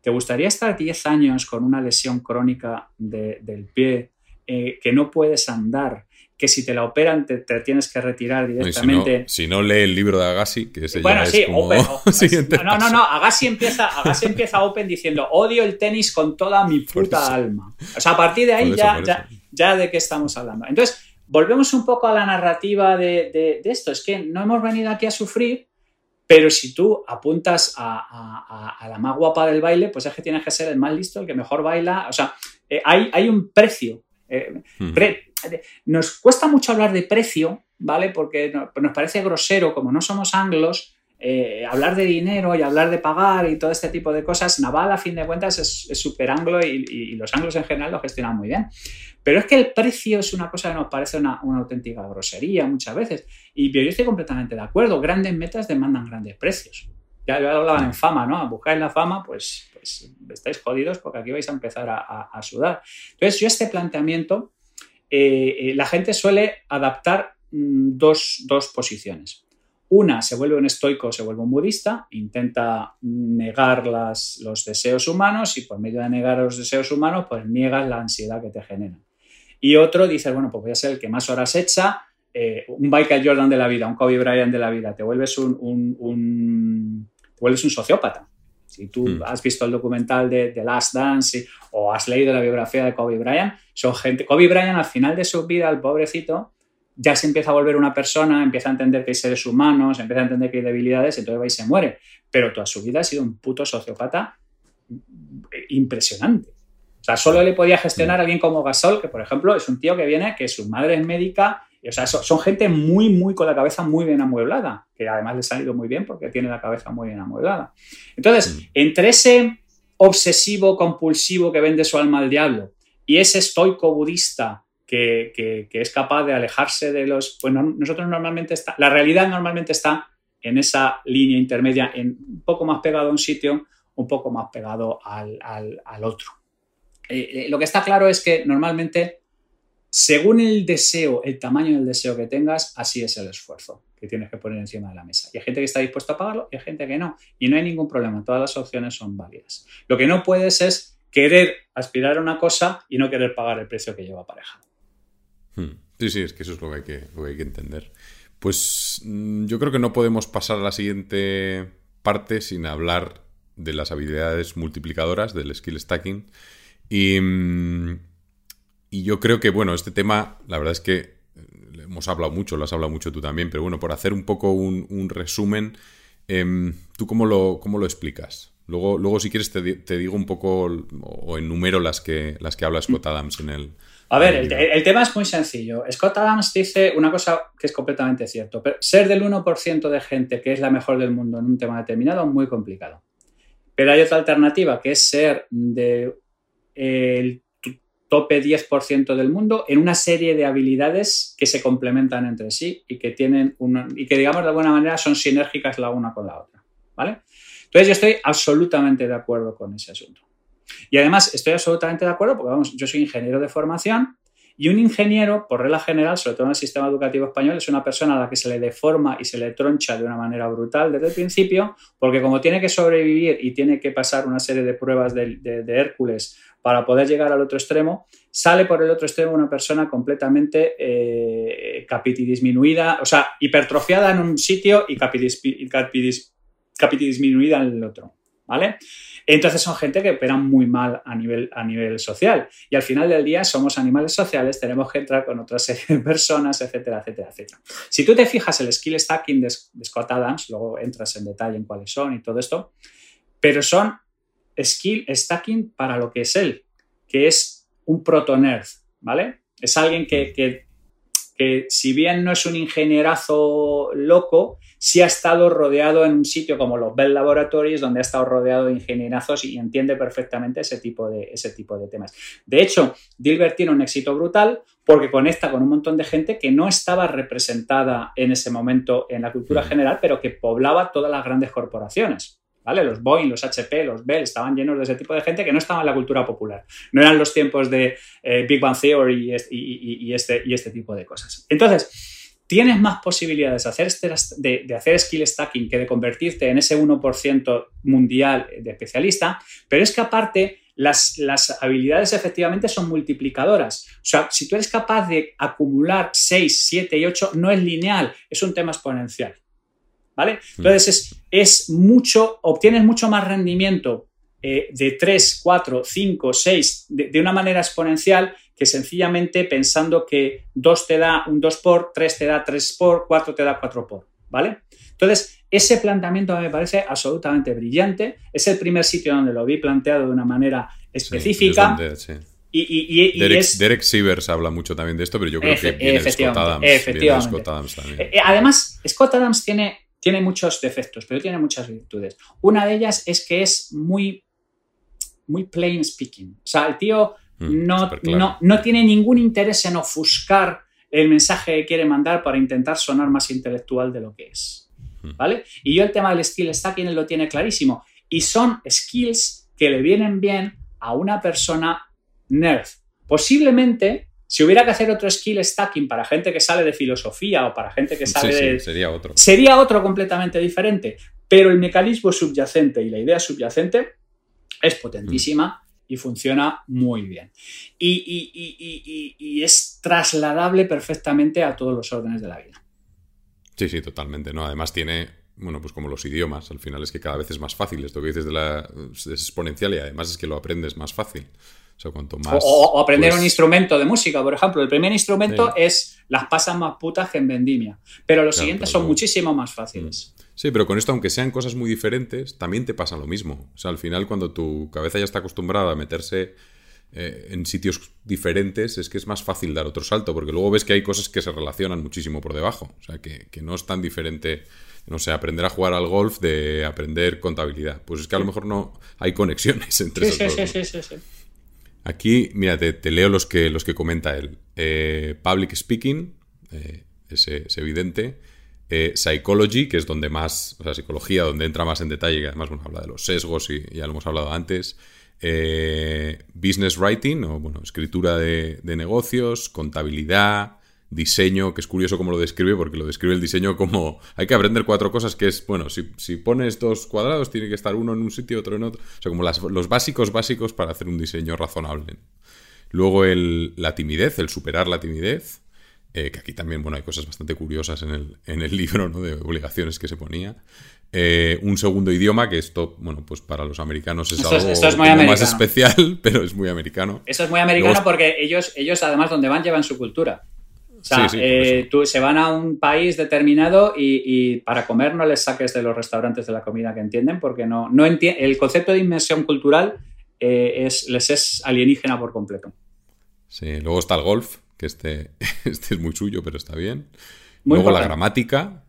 ¿Te gustaría estar 10 años con una lesión crónica del pie que no puedes andar que si te la operan te, tienes que retirar directamente. Si no, lee el libro de Agassi, que ese bueno, ya sí, es como Open, no, no, no, Agassi empieza, Agassi empieza Open diciendo odio el tenis con toda mi puta alma. O sea, a partir de ahí ya, ya, ya, de qué estamos hablando. Entonces, volvemos un poco a la narrativa de, de, esto. Es que no hemos venido aquí a sufrir, pero si tú apuntas a, a, la más guapa del baile, pues es que tienes que ser el más listo, el que mejor baila. O sea, eh, hay, hay un precio. Eh, nos cuesta mucho hablar de precio, ¿vale? Porque nos parece grosero, como no somos anglos, eh, hablar de dinero y hablar de pagar y todo este tipo de cosas. Naval, a fin de cuentas, es súper anglo y, los anglos en general lo gestionan muy bien. Pero es que el precio es una cosa que nos parece una, auténtica grosería muchas veces. Y yo estoy completamente de acuerdo. Grandes metas demandan grandes precios. Ya, lo hablaban en fama, ¿no? Buscáis la fama, pues, pues, estáis jodidos porque aquí vais a empezar a sudar. Entonces, yo este planteamiento eh, eh, la gente suele adaptar mm, dos, posiciones. Una, se vuelve un estoico, se vuelve un budista, intenta negar los deseos humanos y por medio de negar los deseos humanos, pues niegas la ansiedad que te generan. Y otro dice, bueno, pues voy a ser el que más horas echa, eh, un Michael Jordan de la vida, un Kobe Bryant de la vida, te vuelves un, te vuelves un sociópata. Si tú hmm. has visto el documental de The Last Dance o has leído la biografía de Kobe Bryant, son gente. Kobe Bryant, al final de su vida, el pobrecito, ya se empieza a volver una persona, empieza a entender que hay seres humanos, empieza a entender que hay debilidades, entonces va y se muere. Pero toda su vida ha sido un puto sociópata impresionante. O sea, solo le podía gestionar a alguien como Gasol, que por ejemplo es un tío que viene, que su madre es médica o sea, son, gente muy, muy con la cabeza muy bien amueblada, que además les ha ido muy bien porque tiene la cabeza muy bien amueblada. Entonces, entre ese obsesivo compulsivo que vende su alma al diablo y ese estoico budista que, es capaz de alejarse de los... Pues nosotros normalmente está... La realidad normalmente está en esa línea intermedia, un poco más pegado a un sitio, un poco más pegado al, otro. Eh, eh, lo que está claro es que normalmente según el deseo, el tamaño del deseo que tengas, así es el esfuerzo que tienes que poner encima de la mesa. Y hay gente que está dispuesta a pagarlo y hay gente que no. Y no hay ningún problema, todas las opciones son válidas. Lo que no puedes es querer aspirar a una cosa y no querer pagar el precio que lleva aparejado. Hmm. Sí, sí, es que eso es lo que hay que, entender. Pues mm, yo creo que no podemos pasar a la siguiente parte sin hablar de las habilidades multiplicadoras del skill stacking. Y mm, y yo creo que, bueno, este tema, la verdad es que eh, hemos hablado mucho, lo has hablado mucho tú también, pero bueno, por hacer un poco un, resumen, em, ¿tú cómo lo, cómo lo explicas? Luego, luego si quieres, te, digo un poco o enumero las que, las que habla Scott Adams en el... A ver, el, tema es muy sencillo. Scott Adams dice una cosa que es completamente cierto. ser del 1% de gente que es la mejor del mundo en un tema determinado es muy complicado. Pero hay otra alternativa que es ser de el tope 10% del mundo en una serie de habilidades que se complementan entre sí y que tienen una, y que digamos de alguna manera son sinérgicas la una con la otra, ¿vale? Entonces yo estoy absolutamente de acuerdo con ese asunto. Y además estoy absolutamente de acuerdo porque vamos, yo soy ingeniero de formación Y un ingeniero, por regla general, sobre todo en el sistema educativo español, es una persona a la que se le deforma y se le troncha de una manera brutal desde el principio, porque como tiene que sobrevivir y tiene que pasar una serie de pruebas de, Hércules para poder llegar al otro extremo, sale por el otro extremo una persona completamente eh, capitidisminuida, o sea, hipertrofiada en un sitio y capitidisminuida en el otro. ¿Vale? Entonces son gente que operan muy mal a nivel, a nivel social. Y al final del día somos animales sociales, tenemos que entrar con otra serie de personas, etcétera, etcétera, etcétera. Si tú te fijas el skill stacking de, Scott Adams, luego entras en detalle en cuáles son y todo esto, pero son skill stacking para lo que es él, que es un proto-nerd, ¿vale? Es alguien que, que, que si bien no es un ingenierazo loco, si ha estado rodeado en un sitio como los Bell Laboratories, donde ha estado rodeado de ingenierazos y entiende perfectamente ese tipo de, ese tipo de temas. De hecho, Dilbert tiene un éxito brutal porque conecta con un montón de gente que no estaba representada en ese momento en la cultura general, pero que poblaba todas las grandes corporaciones. ¿Vale? Los Boeing, los HP, los Bell estaban llenos de ese tipo de gente que no estaba en la cultura popular. No eran los tiempos de eh, Big Bang Theory y, este, y este tipo de cosas. Entonces, tienes más posibilidades de hacer, este, de, hacer skill stacking que de convertirte en ese 1% mundial de especialista, pero es que aparte las, las, habilidades efectivamente son multiplicadoras. O sea, si tú eres capaz de acumular 6, 7 y 8, no es lineal, es un tema exponencial. ¿Vale? Mm. Entonces es, es mucho, obtienes mucho más rendimiento eh, de 3, 4, 5, 6 de, una manera exponencial que sencillamente pensando que 2 te da un 2 por, 3 te da 3 por, 4 te da 4 por, ¿vale? Entonces, ese planteamiento me parece absolutamente brillante. Es el primer sitio donde lo vi planteado de una manera específica. Y, Derek, Sievers habla mucho también de esto, pero yo creo que viene Scott Adams. Efectivamente. Scott Adams también. Eh, además, Scott Adams tiene, tiene muchos defectos, pero tiene muchas virtudes. Una de ellas es que es muy muy plain speaking. O sea, el tío mm, no, no, tiene ningún interés en ofuscar el mensaje que quiere mandar para intentar sonar más intelectual de lo que es. Mm. ¿Vale? Y yo el tema del skill stacking lo tiene clarísimo. Y son skills que le vienen bien a una persona nerd. Posiblemente, si hubiera que hacer otro skill stacking para gente que sale de filosofía o para gente que sale de... sería otro. Sería otro completamente diferente. Pero el mecanismo subyacente y la idea subyacente es potentísima y funciona muy bien. Y, es trasladable perfectamente a todos los órdenes de la vida. Sí, sí, totalmente. ¿no? Además tiene, bueno, pues como los idiomas, al final es que cada vez es más fácil. Esto que dices de la es exponencial y además es que lo aprendes más fácil. O sea, cuanto más. O, aprender pues un instrumento de música, por ejemplo. El primer instrumento es las pasas más putas que en vendimia. Pero los siguientes son muchísimo más fáciles. Mm. Sí, pero con esto, aunque sean cosas muy diferentes, también te pasa lo mismo. O sea, al final, cuando tu cabeza ya está acostumbrada a meterse eh, en sitios diferentes, es que es más fácil dar otro salto, porque luego ves que hay cosas que se relacionan muchísimo por debajo. O sea, que, no es tan diferente, no sé, aprender a jugar al golf de aprender contabilidad. Pues es que a lo mejor no hay conexiones entre esos sí, Sí, sí, sí, Aquí, mira, te, leo los que, los que comenta él. Eh, public speaking, eh, es evidente. Eh, psychology, que es donde más, o sea, psicología, donde entra más en detalle, que además bueno, habla de los sesgos y ya lo hemos hablado antes. Business writing, o bueno, escritura de, negocios, contabilidad, diseño, que es curioso cómo lo describe, porque lo describe el diseño como hay que aprender cuatro cosas, que es, bueno, si, si pones dos cuadrados, tiene que estar uno en un sitio, otro en otro. O sea, como los básicos básicos para hacer un diseño razonable. Luego el, la timidez, el superar la timidez. Eh, que aquí también bueno, hay cosas bastante curiosas en el, en el libro ¿no? de obligaciones que se ponía. Eh, un segundo idioma, que esto, bueno, pues para los americanos es algo más especial, pero es muy americano. Eso es muy americano porque ellos, ellos además donde van llevan su cultura. O sea, eh, tú, se van a un país determinado y, para comer no les saques de los restaurantes de la comida que entienden, porque no, no el concepto de inmersión cultural es, les es alienígena por completo. Sí, luego está el golf, que este, este es muy suyo, pero está bien. Luego la gramática,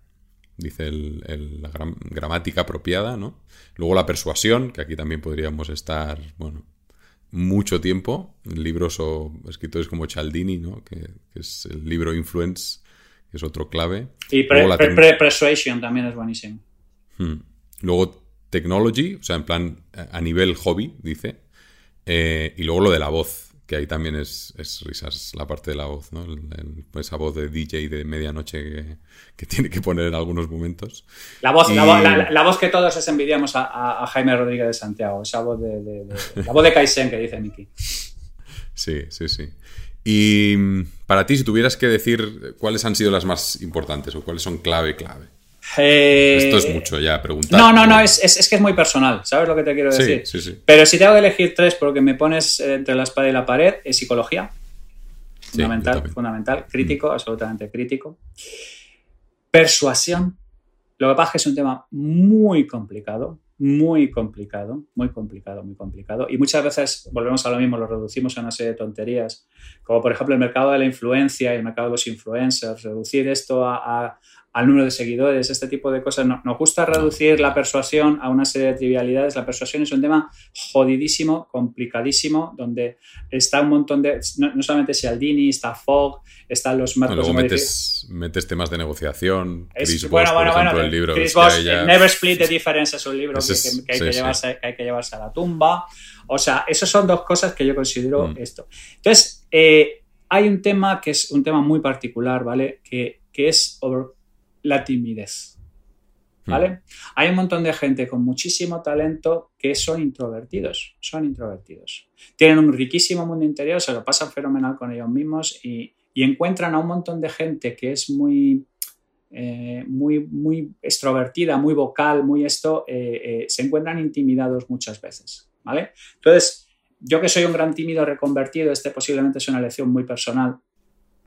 dice la gramática apropiada, ¿no? Luego la persuasión, que aquí también podríamos estar, bueno, mucho tiempo, libros o escritores como Cialdini, ¿no? Que, es el libro Influence, que es otro clave. Y Persuasion también es buenísimo. Hmm. Luego Technology, o sea, en plan a nivel hobby, dice. Eh, y luego lo de la voz, que ahí también es, es risas la parte de la voz, ¿no? esa voz de DJ de medianoche que, tiene que poner en algunos momentos. La voz, la, voz que todos les envidiamos a, Jaime Rodríguez de Santiago, esa voz de, la voz de Kaizen que dice Miki. Sí, sí, sí. Y mm, para ti, si tuvieras que decir cuáles han sido las más importantes o cuáles son clave, clave. Eh, Esto es mucho ya preguntar. No, no, no, es, es, que es muy personal, ¿sabes lo que te quiero decir? Sí, sí, sí. Pero si tengo que elegir tres porque me pones entre la espada y la pared, es psicología. Fundamental, fundamental, crítico, mm. absolutamente crítico. Persuasión. Lo que pasa es que es un tema muy complicado, muy complicado, muy complicado, muy complicado. Y muchas veces volvemos a lo mismo, lo reducimos a una serie de tonterías, como por ejemplo el mercado de la influencia y el mercado de los influencers, reducir esto a, al número de seguidores, este tipo de cosas. No, nos gusta reducir la persuasión a una serie de trivialidades. La persuasión es un tema jodidísimo, complicadísimo, donde está un montón de. No, solamente Cialdini, está Fogg, están los marcos. luego metes, metes, temas de negociación. Chris Voss, por ejemplo, el libro. Chris Voss, Never Split the Difference es un libro que, hay que, llevarse, hay que, llevarse, a la tumba. O sea, esas son dos cosas que yo considero mm. esto. Entonces, eh, hay un tema que es un tema muy particular, ¿vale? Que, que es la timidez. Hmm. ¿Vale? Hay un montón de gente con muchísimo talento que son introvertidos, son introvertidos. Tienen un riquísimo mundo interior, se lo pasan fenomenal con ellos mismos y, encuentran a un montón de gente que es muy, eh, muy, muy extrovertida, muy vocal, muy esto, eh, eh, se encuentran intimidados muchas veces. ¿Vale? Entonces, yo que soy un gran tímido reconvertido, este posiblemente es una lección muy personal,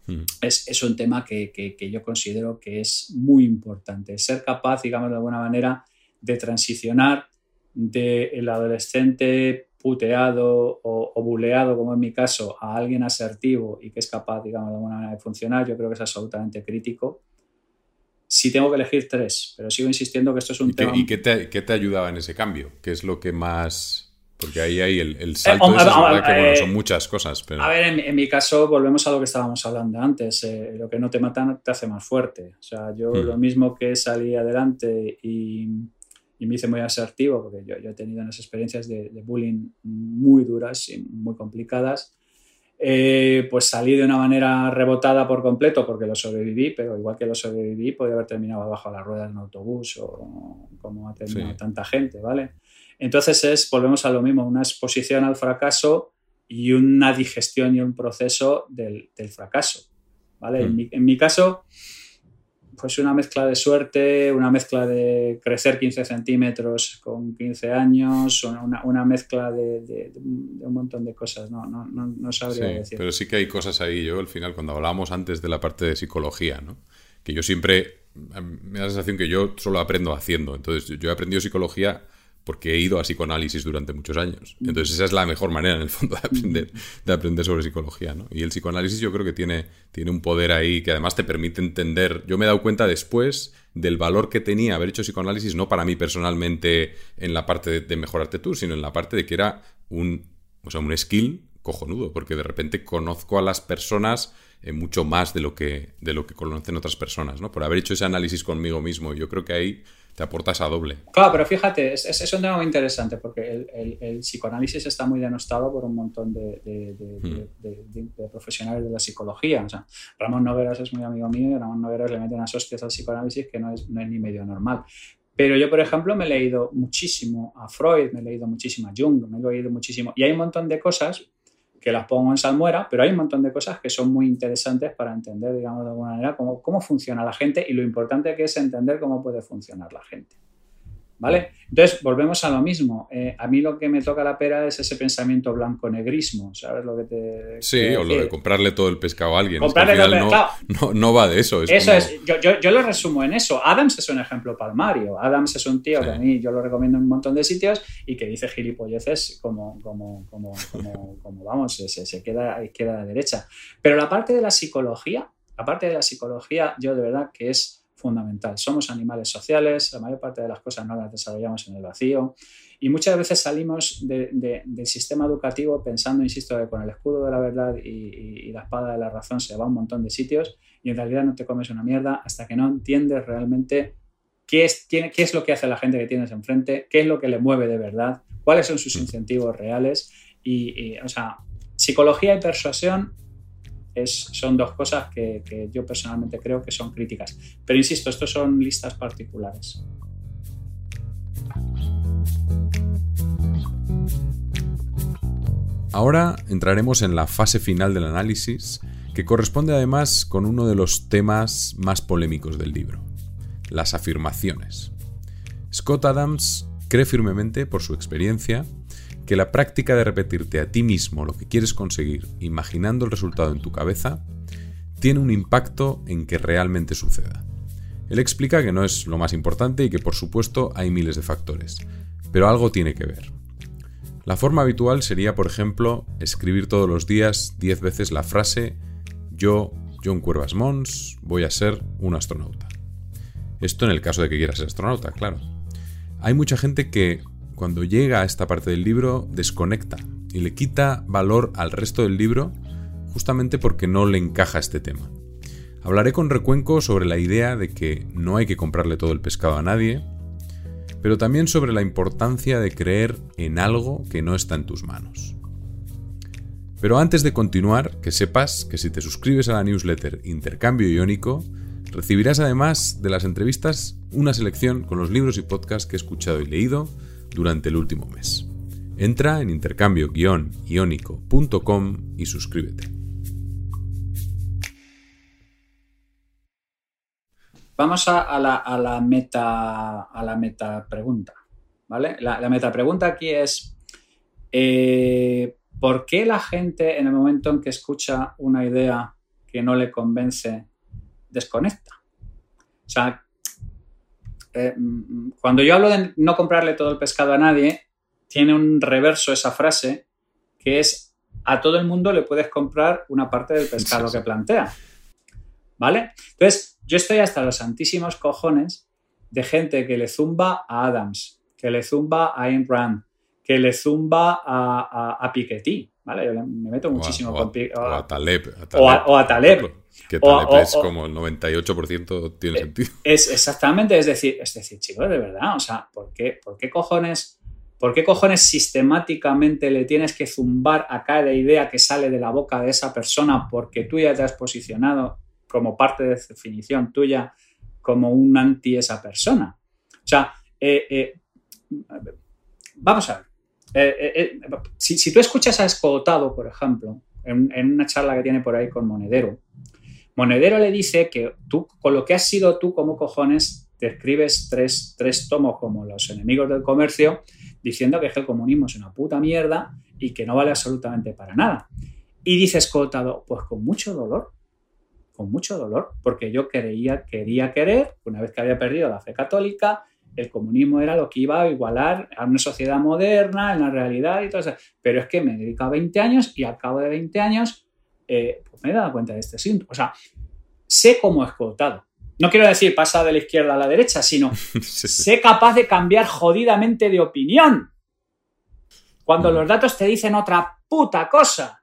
Mm. Es, un tema que, yo considero que es muy importante. Ser capaz, digamos de alguna manera, de transicionar del adolescente puteado o, buleado, como en mi caso, a alguien asertivo y que es capaz, digamos, de alguna manera de funcionar, yo creo que es absolutamente crítico. Si tengo que elegir tres, pero sigo insistiendo que esto es un tema... ¿Y qué te, qué te ayudaba en ese cambio? ¿Qué es lo que más porque ahí hay el, el salto eh, que bueno, son muchas cosas. Pero... A ver, en, mi caso volvemos a lo que estábamos hablando antes. Eh, lo que no te mata te hace más fuerte. O sea, yo hmm. lo mismo que salí adelante y, y, me hice muy asertivo, porque yo, yo he tenido unas experiencias de, bullying muy duras y muy complicadas. Eh, pues salí de una manera rebotada por completo porque lo sobreviví, pero igual que lo sobreviví, podía haber terminado abajo de las ruedas de un autobús o como ha terminado tanta gente, ¿vale? Entonces es, volvemos a lo mismo, una exposición al fracaso y una digestión y un proceso del, fracaso. ¿vale? En, hmm. mi, caso, pues una mezcla de suerte, una mezcla de crecer 15 centímetros con 15 años, una, mezcla de, un montón de cosas, no, no, no, sabría decir. Pero sí que hay cosas ahí, yo al final, cuando hablábamos antes de la parte de psicología, ¿no? que yo siempre, me da la sensación que yo solo aprendo haciendo, entonces yo he aprendido psicología porque he ido a psicoanálisis durante muchos años. Mm. Entonces esa es la mejor manera, en el fondo, de aprender, de aprender sobre psicología. ¿no? Y el psicoanálisis yo creo que tiene, tiene un poder ahí que además te permite entender. Yo me he dado cuenta después del valor que tenía haber hecho psicoanálisis, no para mí personalmente en la parte de, mejorarte tú, sino en la parte de que era un, o sea, un skill cojonudo, porque de repente conozco a las personas eh, mucho más de lo, que, de lo que conocen otras personas, ¿no? Por haber hecho ese análisis conmigo mismo. Yo creo que ahí te aporta esa doble. Claro, pero fíjate, es, es, un tema muy interesante porque el, psicoanálisis está muy denostado por un montón de, hmm. profesionales de la psicología. O sea, Ramón Nogueras es muy amigo mío y Ramón Nogueras le mete unas hostias al psicoanálisis que no es, no es ni medio normal. Pero yo, por ejemplo, me he leído muchísimo a Freud, me he leído muchísimo a Jung, me he leído muchísimo. Y hay un montón de cosas que las pongo en salmuera, pero hay un montón de cosas que son muy interesantes para entender, digamos, de alguna manera, cómo, cómo funciona la gente y lo importante que es entender cómo puede funcionar la gente. ¿Vale? Entonces, volvemos a lo mismo. Eh, a mí lo que me toca la pera es ese pensamiento blanco-negrismo, ¿sabes lo que te... Sí, o lo de comprarle todo el pescado a alguien. Comprarle no, no, va de eso. eso es, yo, yo, yo, lo resumo en eso. Adams es un ejemplo palmario. Adams es un tío que a mí yo lo recomiendo en un montón de sitios y que dice gilipolleces como, como, como, como, vamos, se, se queda a izquierda a la derecha. Pero la parte de la psicología, la parte de la psicología, yo de verdad que es fundamental. Somos animales sociales, la mayor parte de las cosas no las desarrollamos en el vacío y muchas veces salimos del sistema educativo pensando, insisto, que con el escudo de la verdad y, la espada de la razón se va a un montón de sitios y en realidad no te comes una mierda hasta que no entiendes realmente qué es, qué, es lo que hace la gente que tienes enfrente, qué es lo que le mueve de verdad, cuáles son sus incentivos reales y, o sea, psicología y persuasión son dos cosas que, que yo personalmente creo que son críticas. Pero insisto, estos son listas particulares. Ahora entraremos en la fase final del análisis, que corresponde además con uno de los temas más polémicos del libro, las afirmaciones. Scott Adams cree firmemente, por su experiencia, que la práctica de repetirte a ti mismo lo que quieres conseguir, imaginando el resultado en tu cabeza, tiene un impacto en que realmente suceda. Él explica que no es lo más importante y que por supuesto hay miles de factores, pero algo tiene que ver. La forma habitual sería, por ejemplo, escribir todos los días 10 veces la frase Yo, John Cuervas Mons, voy a ser un astronauta. Esto en el caso de que quieras ser astronauta, claro. Hay mucha gente que, cuando llega a esta parte del libro, desconecta y le quita valor al resto del libro justamente porque no le encaja este tema. Hablaré con recuenco sobre la idea de que no hay que comprarle todo el pescado a nadie, pero también sobre la importancia de creer en algo que no está en tus manos. Pero antes de continuar, que sepas que si te suscribes a la newsletter Intercambio Iónico, recibirás además de las entrevistas una selección con los libros y podcasts que he escuchado y leído durante el último mes. Entra en intercambio-iónico.com y suscríbete. Vamos a, la, meta, a la meta pregunta. ¿vale? La, meta pregunta aquí es, eh, ¿por qué la gente en el momento en que escucha una idea que no le convence, desconecta? O eh, cuando yo hablo de no comprarle todo el pescado a nadie, tiene un reverso esa frase que es a todo el mundo le puedes comprar una parte del pescado que plantea. ¿Vale? Entonces, yo estoy hasta los santísimos cojones de gente que le zumba a Adams, que le zumba a Ayn Rand, que le zumba a, a, Piketty, ¿vale? Yo me meto muchísimo con Piketty. O, a Taleb. O a, Taleb. Que Taleb es como el 98% tiene eh, sentido. Es exactamente, es decir, es decir, chicos, de verdad, o sea, ¿por qué, por qué cojones... ¿Por qué cojones sistemáticamente le tienes que zumbar a cada idea que sale de la boca de esa persona porque tú ya te has posicionado como parte de definición tuya como un anti esa persona. O sea, eh, eh, vamos a ver. Eh, si, tú escuchas a Escotado, por ejemplo, en, una charla que tiene por ahí con Monedero, Monedero le dice que tú, con lo que has sido tú como cojones, te escribes tres, tres tomos como los enemigos del comercio, diciendo que el comunismo es una puta mierda y que no vale absolutamente para nada. Y dice Escotado, pues con mucho dolor, con mucho dolor, porque yo quería, quería querer, una vez que había perdido la fe católica, el comunismo era lo que iba a igualar a una sociedad moderna, en la realidad y todo eso. Pero es que me he dedicado 20 años y al cabo de 20 años eh, pues me he dado cuenta de este síntoma. O sea, sé cómo he explotado. No quiero decir pasar de la izquierda a la derecha, sino sé capaz de cambiar jodidamente de opinión. Cuando mm. los datos te dicen otra puta cosa.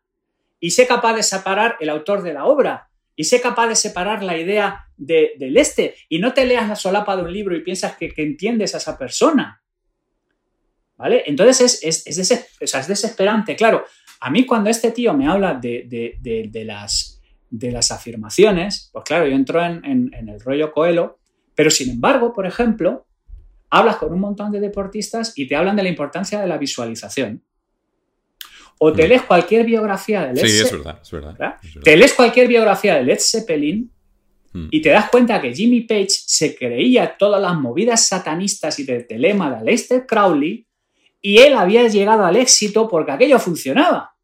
Y sé capaz de separar el autor de la obra y sé capaz de separar la idea del este y no te leas la solapa de un libro y piensas que, entiendes a esa persona. ¿Vale? Entonces es, es, desesperante. Claro, a mí cuando este tío me habla de, las, de las afirmaciones, pues claro, yo entro en, en el rollo Coelho, pero sin embargo, por ejemplo, hablas con un montón de deportistas y te hablan de la importancia de la visualización. O te lees cualquier biografía de Led Sí, es verdad, es verdad, Te lees cualquier biografía de Led Zeppelin mm. y te das cuenta que Jimmy Page se creía todas las movidas satanistas y de telema de Aleister Crowley y él había llegado al éxito porque aquello funcionaba.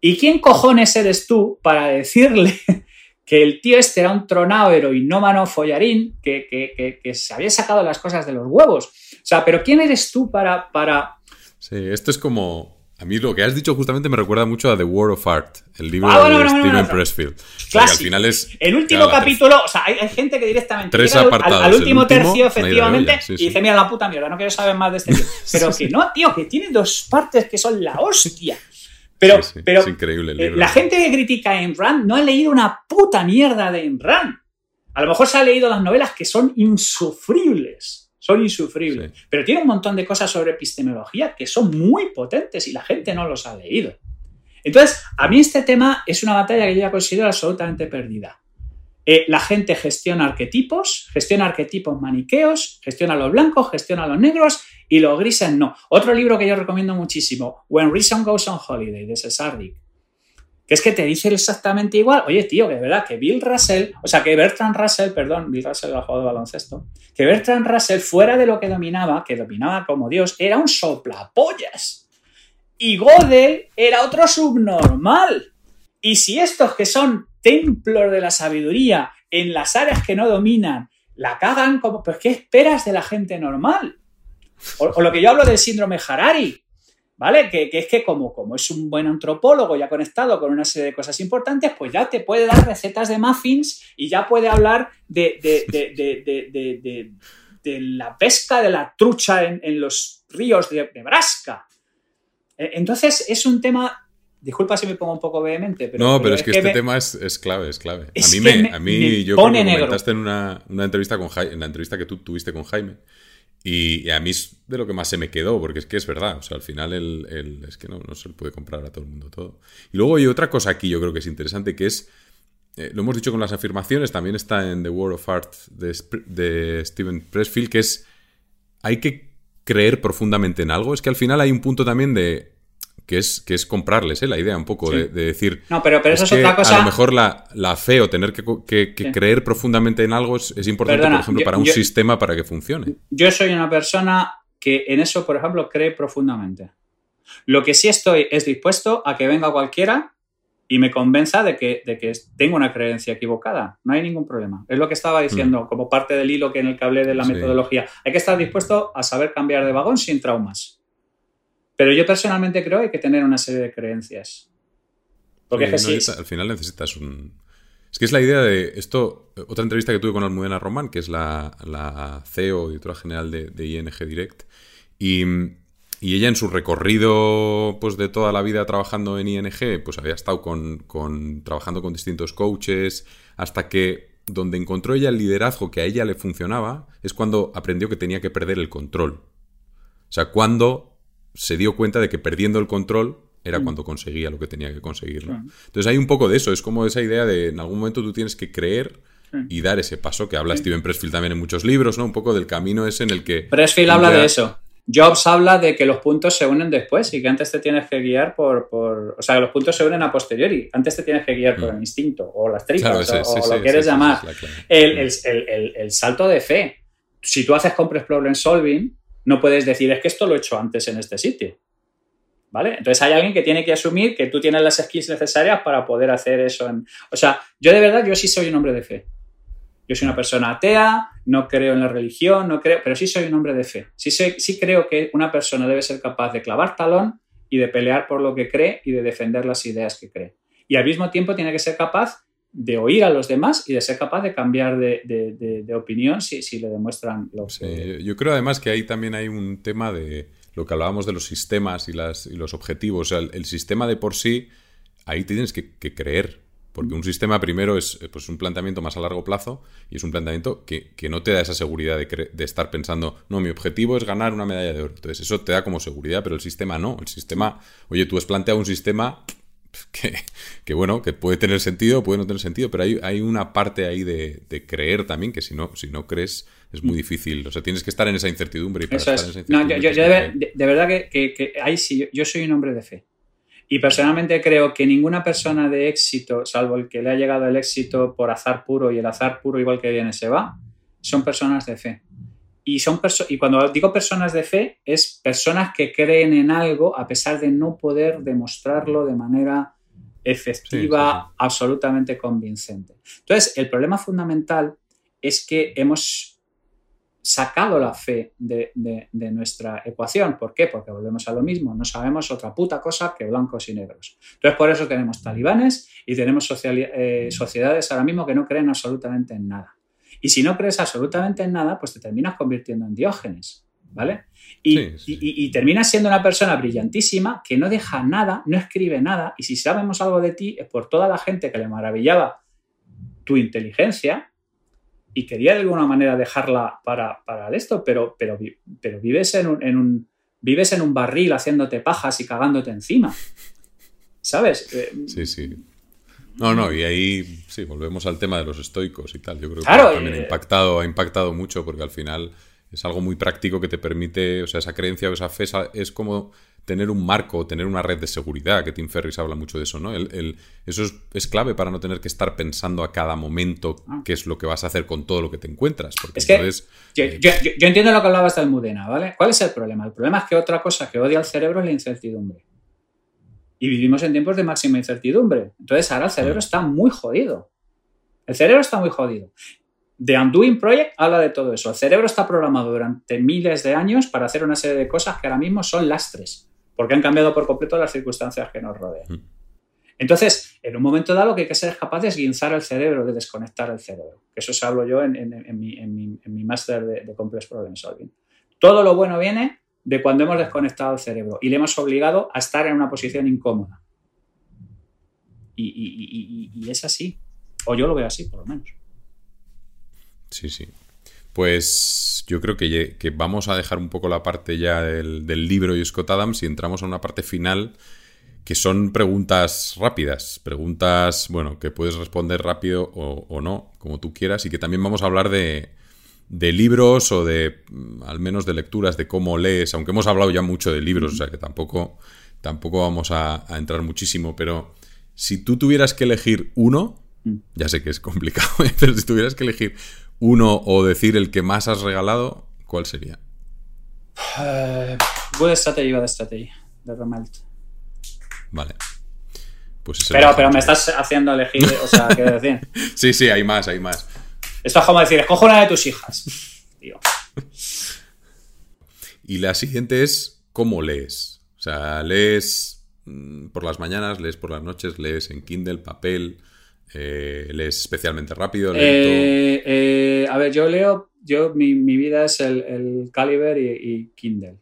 ¿Y quién cojones eres tú para decirle que el tío este era un tronado heroinómano follarín que, que, que, se había sacado las cosas de los huevos? O sea, pero ¿quién eres tú para, para... Sí, esto es como a mí lo que has dicho justamente me recuerda mucho a The War of Art, el libro ah, de Steven Pressfield. Claro, al final es. El último capítulo, o sea, hay, gente que directamente. Tres apartados. Al, último, tercio, efectivamente, y dice: Mira, la puta mierda, no quiero saber más de este libro. Pero que no, tío, que tiene dos partes que son la hostia. Pero, pero es increíble el eh, libro. la gente que critica a Ayn Rand no ha leído una puta mierda de Ayn Rand. A lo mejor se ha leído las novelas que son insufribles son insufribles. Pero tiene un montón de cosas sobre epistemología que son muy potentes y la gente no los ha leído. Entonces, a mí este tema es una batalla que yo ya considero absolutamente perdida. Eh, la gente gestiona arquetipos, gestiona arquetipos maniqueos, gestiona los blancos, gestiona los negros y los grises no. Otro libro que yo recomiendo muchísimo, When Reason Goes on Holiday, de Cesardic, que es que te dice exactamente igual. Oye, tío, que es verdad que Bill Russell, o sea, que Bertrand Russell, perdón, Bill Russell era jugador de baloncesto, que Bertrand Russell, fuera de lo que dominaba, que dominaba como Dios, era un soplapollas. Y Godel era otro subnormal. Y si estos que son templos de la sabiduría en las áreas que no dominan la cagan, como, pues ¿qué esperas de la gente normal? O, lo que yo hablo del síndrome Harari, ¿vale? Que, es que como, como es un buen antropólogo ya conectado con una serie de cosas importantes, pues ya te puede dar recetas de muffins y ya puede hablar de, de, la pesca de la trucha en, en los ríos de Nebraska. E, entonces es un tema Disculpa si me pongo un poco vehemente, pero. No, pero, es, que, este tema es, clave, es clave. a mí, me, a mí yo creo que comentaste en una, entrevista con en la entrevista que tú tuviste con Jaime. Y, a mí es de lo que más se me quedó, porque es que es verdad. O sea, al final el, es que no, no, se le puede comprar a todo el mundo todo. Y luego hay otra cosa aquí, yo creo que es interesante, que es. Eh, lo hemos dicho con las afirmaciones, también está en The World of Art de, de Steven Pressfield, que es. Hay que creer profundamente en algo. Es que al final hay un punto también de que es, que es comprarles ¿eh? la idea un poco de, decir. No, pero, pero eso es, otra cosa. A lo mejor la, la fe o tener que, creer profundamente en algo es, importante, por ejemplo, para un sistema para que funcione. Yo soy una persona que en eso, por ejemplo, cree profundamente. Lo que sí estoy es dispuesto a que venga cualquiera y me convenza de que, de que tengo una creencia equivocada. No hay ningún problema. Es lo que estaba diciendo, mm. como parte del hilo que en el que hablé de la metodología. Hay que estar dispuesto a saber cambiar de vagón sin traumas. Pero yo personalmente creo que hay que tener una serie de creencias. Porque es que Al final necesitas un... Es que es la idea de esto, otra entrevista que tuve con Almudena Román, que es la, la CEO, editora general de, ING Direct, y, ella en su recorrido pues, de toda la vida trabajando en ING, pues había estado con, con, trabajando con distintos coaches, hasta que donde encontró ella el liderazgo que a ella le funcionaba, es cuando aprendió que tenía que perder el control. O sea, cuando se dio cuenta de que perdiendo el control era mm. cuando conseguía lo que tenía que conseguir. Entonces hay un poco de eso, es como esa idea de en algún momento tú tienes que creer y dar ese paso que habla Steven Pressfield también en muchos libros, ¿no? Un poco del camino ese en el que... Pressfield habla de eso. Jobs habla de que los puntos se unen después y que antes te tienes que guiar por... por o sea, que los puntos se unen a posteriori. Antes te tienes que guiar por mm. el instinto o las tripas o, lo quieres llamar. El, el, el, salto de fe. Si tú haces compres problem solving, no puedes decir, es que esto lo he hecho antes en este sitio. ¿Vale? Entonces hay alguien que tiene que asumir que tú tienes las skills necesarias para poder hacer eso. O sea, yo de verdad, yo sí soy un hombre de fe. Yo soy una persona atea, no creo en la religión, no creo, pero sí soy un hombre de fe. Sí, sí creo que una persona debe ser capaz de clavar talón y de pelear por lo que cree y de defender las ideas que cree. Y al mismo tiempo tiene que ser capaz de oír a los demás y de ser capaz de cambiar de, opinión si, si, le demuestran lo que... Yo creo además que ahí también hay un tema de lo que hablábamos de los sistemas y, las, y los objetivos. O sea, el, sistema de por sí, ahí tienes que, creer. Porque un sistema primero es pues, un planteamiento más a largo plazo y es un planteamiento que, no te da esa seguridad de, de, estar pensando, no, mi objetivo es ganar una medalla de oro. Entonces eso te da como seguridad, pero el sistema no. El sistema, oye, tú has planteado un sistema que, bueno, que puede tener sentido, puede no tener sentido, pero hay, hay una parte ahí de, creer también que si no, si no crees es muy difícil. O sea, tienes que estar en esa incertidumbre. Y para estar en esa incertidumbre yo, de, verdad que, que, ahí sí, yo soy un hombre de fe. Y personalmente creo que ninguna persona de éxito, salvo el que le ha llegado el éxito por azar puro y el azar puro igual que viene se va, son personas de fe. Y, son y cuando digo personas de fe, es personas que creen en algo a pesar de no poder demostrarlo de manera efectiva, absolutamente convincente. Entonces, el problema fundamental es que hemos sacado la fe de, nuestra ecuación. ¿Por qué? Porque volvemos a lo mismo, no sabemos otra puta cosa que blancos y negros. Entonces, por eso tenemos talibanes y tenemos eh, sociedades ahora mismo que no creen absolutamente en nada. Y si no crees absolutamente en nada, pues te terminas convirtiendo en Diógenes, ¿vale? Y, terminas siendo una persona brillantísima que no deja nada, no escribe nada, y si sabemos algo de ti es por toda la gente que le maravillaba tu inteligencia y quería de alguna manera dejarla para, para esto, pero, pero, pero vives, en un, en un, vives en un barril haciéndote pajas y cagándote encima. ¿Sabes? Sí, sí. No, no, y ahí sí, volvemos al tema de los estoicos y tal. Yo creo que también ha eh, impactado, ha impactado mucho porque al final es algo muy práctico que te permite, o sea, esa creencia o esa fe es como tener un marco, tener una red de seguridad, que Tim Ferriss habla mucho de eso, ¿no? El, el- eso es, es clave para no tener que estar pensando a cada momento qué es lo que vas a hacer con todo lo que te encuentras. Porque Ah. Es que entonces, Yo, eh, yo- yo- yo entiendo lo que hablabas del Mudena, ¿vale? ¿Cuál es el problema? El problema es que otra cosa que odia al cerebro es la incertidumbre. Y vivimos en tiempos de máxima incertidumbre. Entonces ahora el cerebro está muy jodido. El cerebro está muy jodido. The Undoing Project habla de todo eso. El cerebro está programado durante miles de años para hacer una serie de cosas que ahora mismo son lastres, porque han cambiado por completo las circunstancias que nos rodean. Mm. Entonces, en un momento dado, lo que hay que ser es capaz de esguinzar el cerebro, de desconectar el cerebro. Que eso se hablo yo en, en- en mi, en mi- en mi máster de, de Complex Problem Solving. Todo lo bueno viene de cuando hemos desconectado el cerebro y le hemos obligado a estar en una posición incómoda. Y, y- y- y- es así. O yo lo veo así, por lo menos. Sí, sí. Pues yo creo que vamos a dejar un poco la parte ya del, del libro y Scott Adams y entramos a una parte final que son preguntas rápidas, preguntas, bueno, que puedes responder rápido o, o no, como tú quieras, y que también vamos a hablar de, de libros o de, mm, al menos de lecturas, de cómo lees, aunque hemos hablado ya mucho de libros, o sea que tampoco, tampoco vamos a, a entrar muchísimo, pero si tú tuvieras que elegir uno, Mm. ya sé que es complicado, pero si tuvieras que elegir uno o decir el que más has regalado, ¿cuál sería? Eh, Good Strategy, Bad Strategy, de Romelt. Vale. Pues Pero, pero me estás haciendo elegir, o sea, quiero decir. Sí, sí, hay más, hay más. Esto es como decir, escojo una de tus hijas. Tío. Y la siguiente es cómo lees. O sea, lees mm, por las mañanas, lees por las noches, lees en Kindle, papel, eh, lees especialmente rápido. Eh, eh, a ver, yo leo, yo mi, mi vida es el, el Caliber y, y Kindle.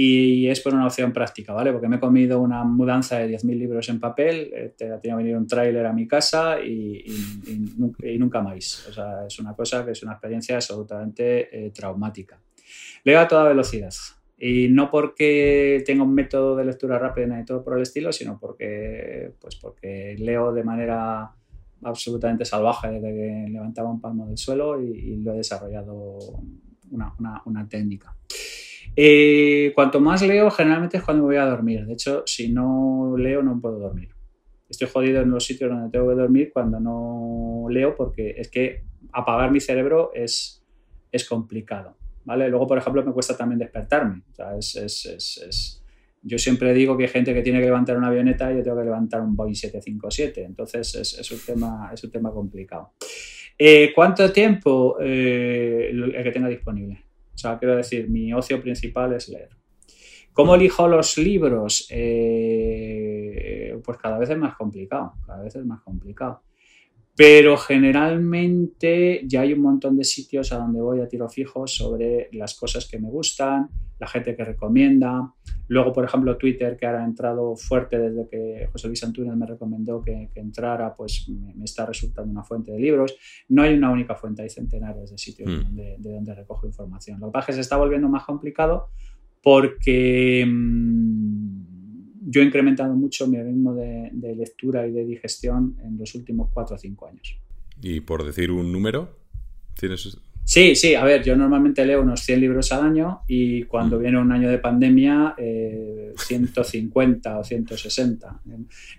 Y es por una opción práctica, ¿vale? Porque me he comido una mudanza de 10.000 libros en papel, eh, te ha tenido que venir un tráiler a mi casa y, y- y y nunca más. O sea, es una cosa que es una experiencia absolutamente eh, traumática. Leo a toda velocidad. Y no porque tenga un método de lectura rápida ni todo por el estilo, sino porque, pues porque leo de manera absolutamente salvaje desde que levantaba un palmo del suelo y lo he desarrollado una, una- una técnica. Eh, cuanto más leo, generalmente es cuando me voy a dormir. De hecho, si no leo, no puedo dormir. Estoy jodido en los sitios donde tengo que dormir cuando no leo porque es que apagar mi cerebro es, es complicado. ¿vale? Luego, por ejemplo, me cuesta también despertarme. O Yo siempre digo que hay gente que tiene que levantar una avioneta y yo tengo que levantar un Boeing 757. Entonces es, es un, tema, es un tema complicado. Eh, ¿Cuánto tiempo eh, el que tenga disponible? O sea, quiero decir, mi ocio principal es leer. ¿Cómo elijo los libros? Eh, pues cada vez es más complicado, cada vez es más complicado. Pero generalmente ya hay un montón de sitios a donde voy a tiro fijo sobre las cosas que me gustan, la gente que recomienda. Luego, por ejemplo, Twitter, que ahora ha entrado fuerte desde que José Luis Antúnez me recomendó que, que entrara, pues me, me está resultando una fuente de libros. No hay una única fuente, hay centenares de sitios Mm. donde, de donde recojo información. Lo que pasa es que se está volviendo más complicado porque mm, yo he incrementado mucho mi ritmo de, de lectura y de digestión en los últimos 4 o 5 años. Y por decir un número, tienes. Sí, sí, a ver, yo normalmente leo unos 100 libros al año y cuando Mm. viene un año de pandemia, eh, 150 o 160.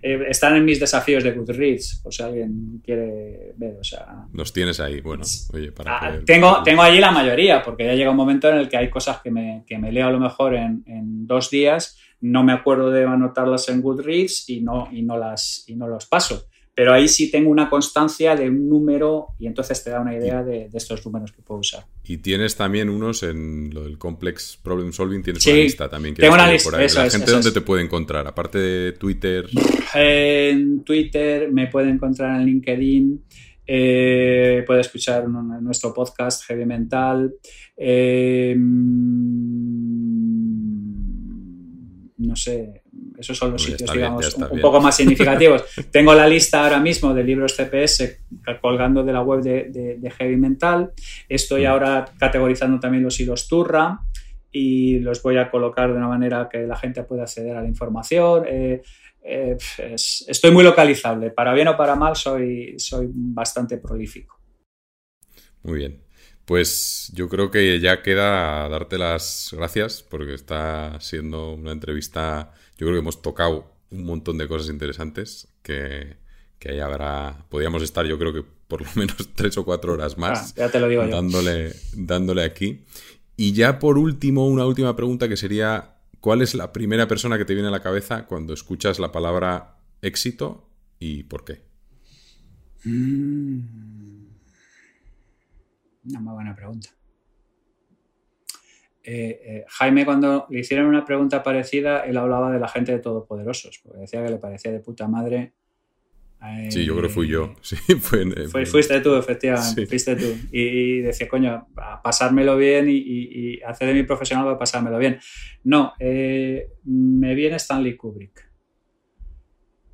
Eh, están en mis desafíos de Goodreads, por si alguien quiere ver, o sea... Los tienes ahí, bueno, oye, para. Ah, que- tengo, tengo allí la mayoría, porque ya llega un momento en el que hay cosas que me, que me leo a lo mejor en, en dos días, no me acuerdo de anotarlas en Goodreads y no, y no, las, y no los paso. Pero ahí sí tengo una constancia de un número y entonces te da una idea de, de estos números que puedo usar. Y tienes también unos en lo del Complex Problem Solving, tienes Sí, una lista también. que tengo una lista, por ahí. La es, gente dónde es. te puede encontrar, aparte de Twitter. En Twitter me puede encontrar en LinkedIn, eh, puede escuchar nuestro podcast Heavy Mental. eh, no sé, esos son los sitios, bien, digamos, un, poco más significativos. Tengo la lista ahora mismo de libros CPS colgando de la web de, de- de Heavy Mental. Estoy Mm. ahora categorizando también los hilos Turra y los voy a colocar de una manera que la gente pueda acceder a la información. Eh, eh, estoy muy localizable. Para bien o para mal, soy, soy bastante prolífico. Muy bien. Pues yo creo que ya queda darte las gracias porque está siendo una entrevista. Yo creo que hemos tocado un montón de cosas interesantes que, que ahí habrá. Podríamos estar, yo creo que por lo menos tres o cuatro horas más. Ah, ya te lo digo dándole, dándole aquí. Y ya por último, una última pregunta que sería: ¿cuál es la primera persona que te viene a la cabeza cuando escuchas la palabra éxito y por qué? Mm. Una muy buena pregunta. Eh, eh, Jaime, cuando le hicieron una pregunta parecida, él hablaba de la gente de Todopoderosos, porque decía que le parecía de puta madre. sí, yo creo que fui yo. Sí, fue, fuiste tú, efectivamente. Fuiste tú. Y, decía, coño, a pasármelo bien y, hacer de mi profesional para pasármelo bien. No, eh, me viene Stanley Kubrick.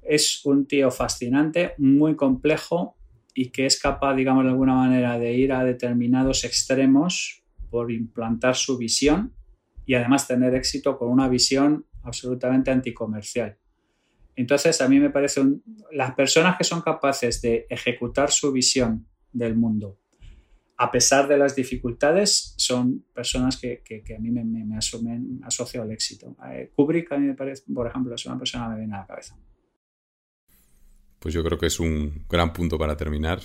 Es un tío fascinante, muy complejo, y que es capaz, digamos, de alguna manera de ir a determinados extremos por implantar su visión y además tener éxito con una visión absolutamente anticomercial. Entonces, a mí me parece las personas que son capaces de ejecutar su visión del mundo a pesar de las dificultades, son personas que, a mí me, asumen, asocio al éxito. Eh, Kubrick, a mí me parece, por ejemplo, es una persona que me viene a la cabeza pues yo creo que es un gran punto para terminar.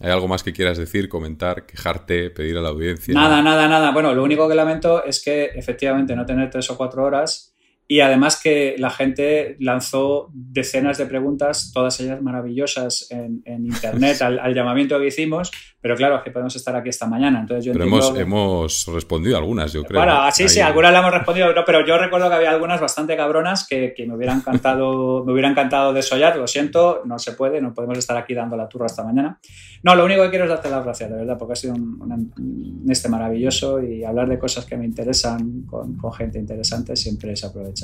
¿Hay algo más que quieras decir, comentar, quejarte, pedir a la audiencia? Nada, nada, nada. Bueno, lo único que lamento es que efectivamente no tener tres o cuatro horas y además que la gente lanzó decenas de preguntas, todas ellas maravillosas en, Internet al, llamamiento que hicimos, pero claro, es que podemos estar aquí esta mañana. Entonces yo pero hemos, hemos respondido algunas, yo creo. Bueno, sí, sí, algunas las hemos respondido, pero yo recuerdo que había algunas bastante cabronas que, me hubieran encantado, me hubiera encantado desollar. Lo siento, no se puede, no podemos estar aquí dando la turra esta mañana. No, lo único que quiero es darte las gracias, de verdad, porque ha sido un, este maravilloso y hablar de cosas que me interesan con, con gente interesante siempre es aprovechar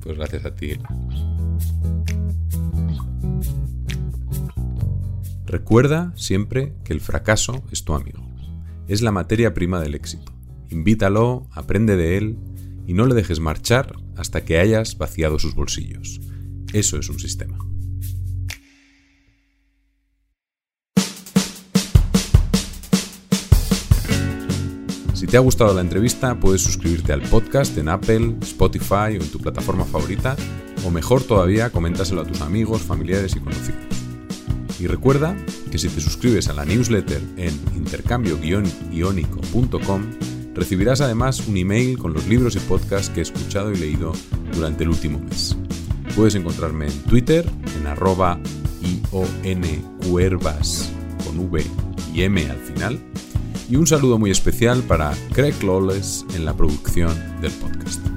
pues gracias a ti. Recuerda siempre que el fracaso es tu amigo. Es la materia prima del éxito. Invítalo, aprende de él y no le dejes marchar hasta que hayas vaciado sus bolsillos. Eso es un sistema. Si te ha gustado la entrevista, puedes suscribirte al podcast en Apple, Spotify o en tu plataforma favorita, o mejor todavía, coméntaselo a tus amigos, familiares y conocidos. Y recuerda que si te suscribes a la newsletter en intercambio-iónico.com, recibirás además un email con los libros y podcasts que he escuchado y leído durante el último mes. Puedes encontrarme en Twitter en arroba con V y M al final y un saludo muy especial para Craig Lawless en la producción del podcast.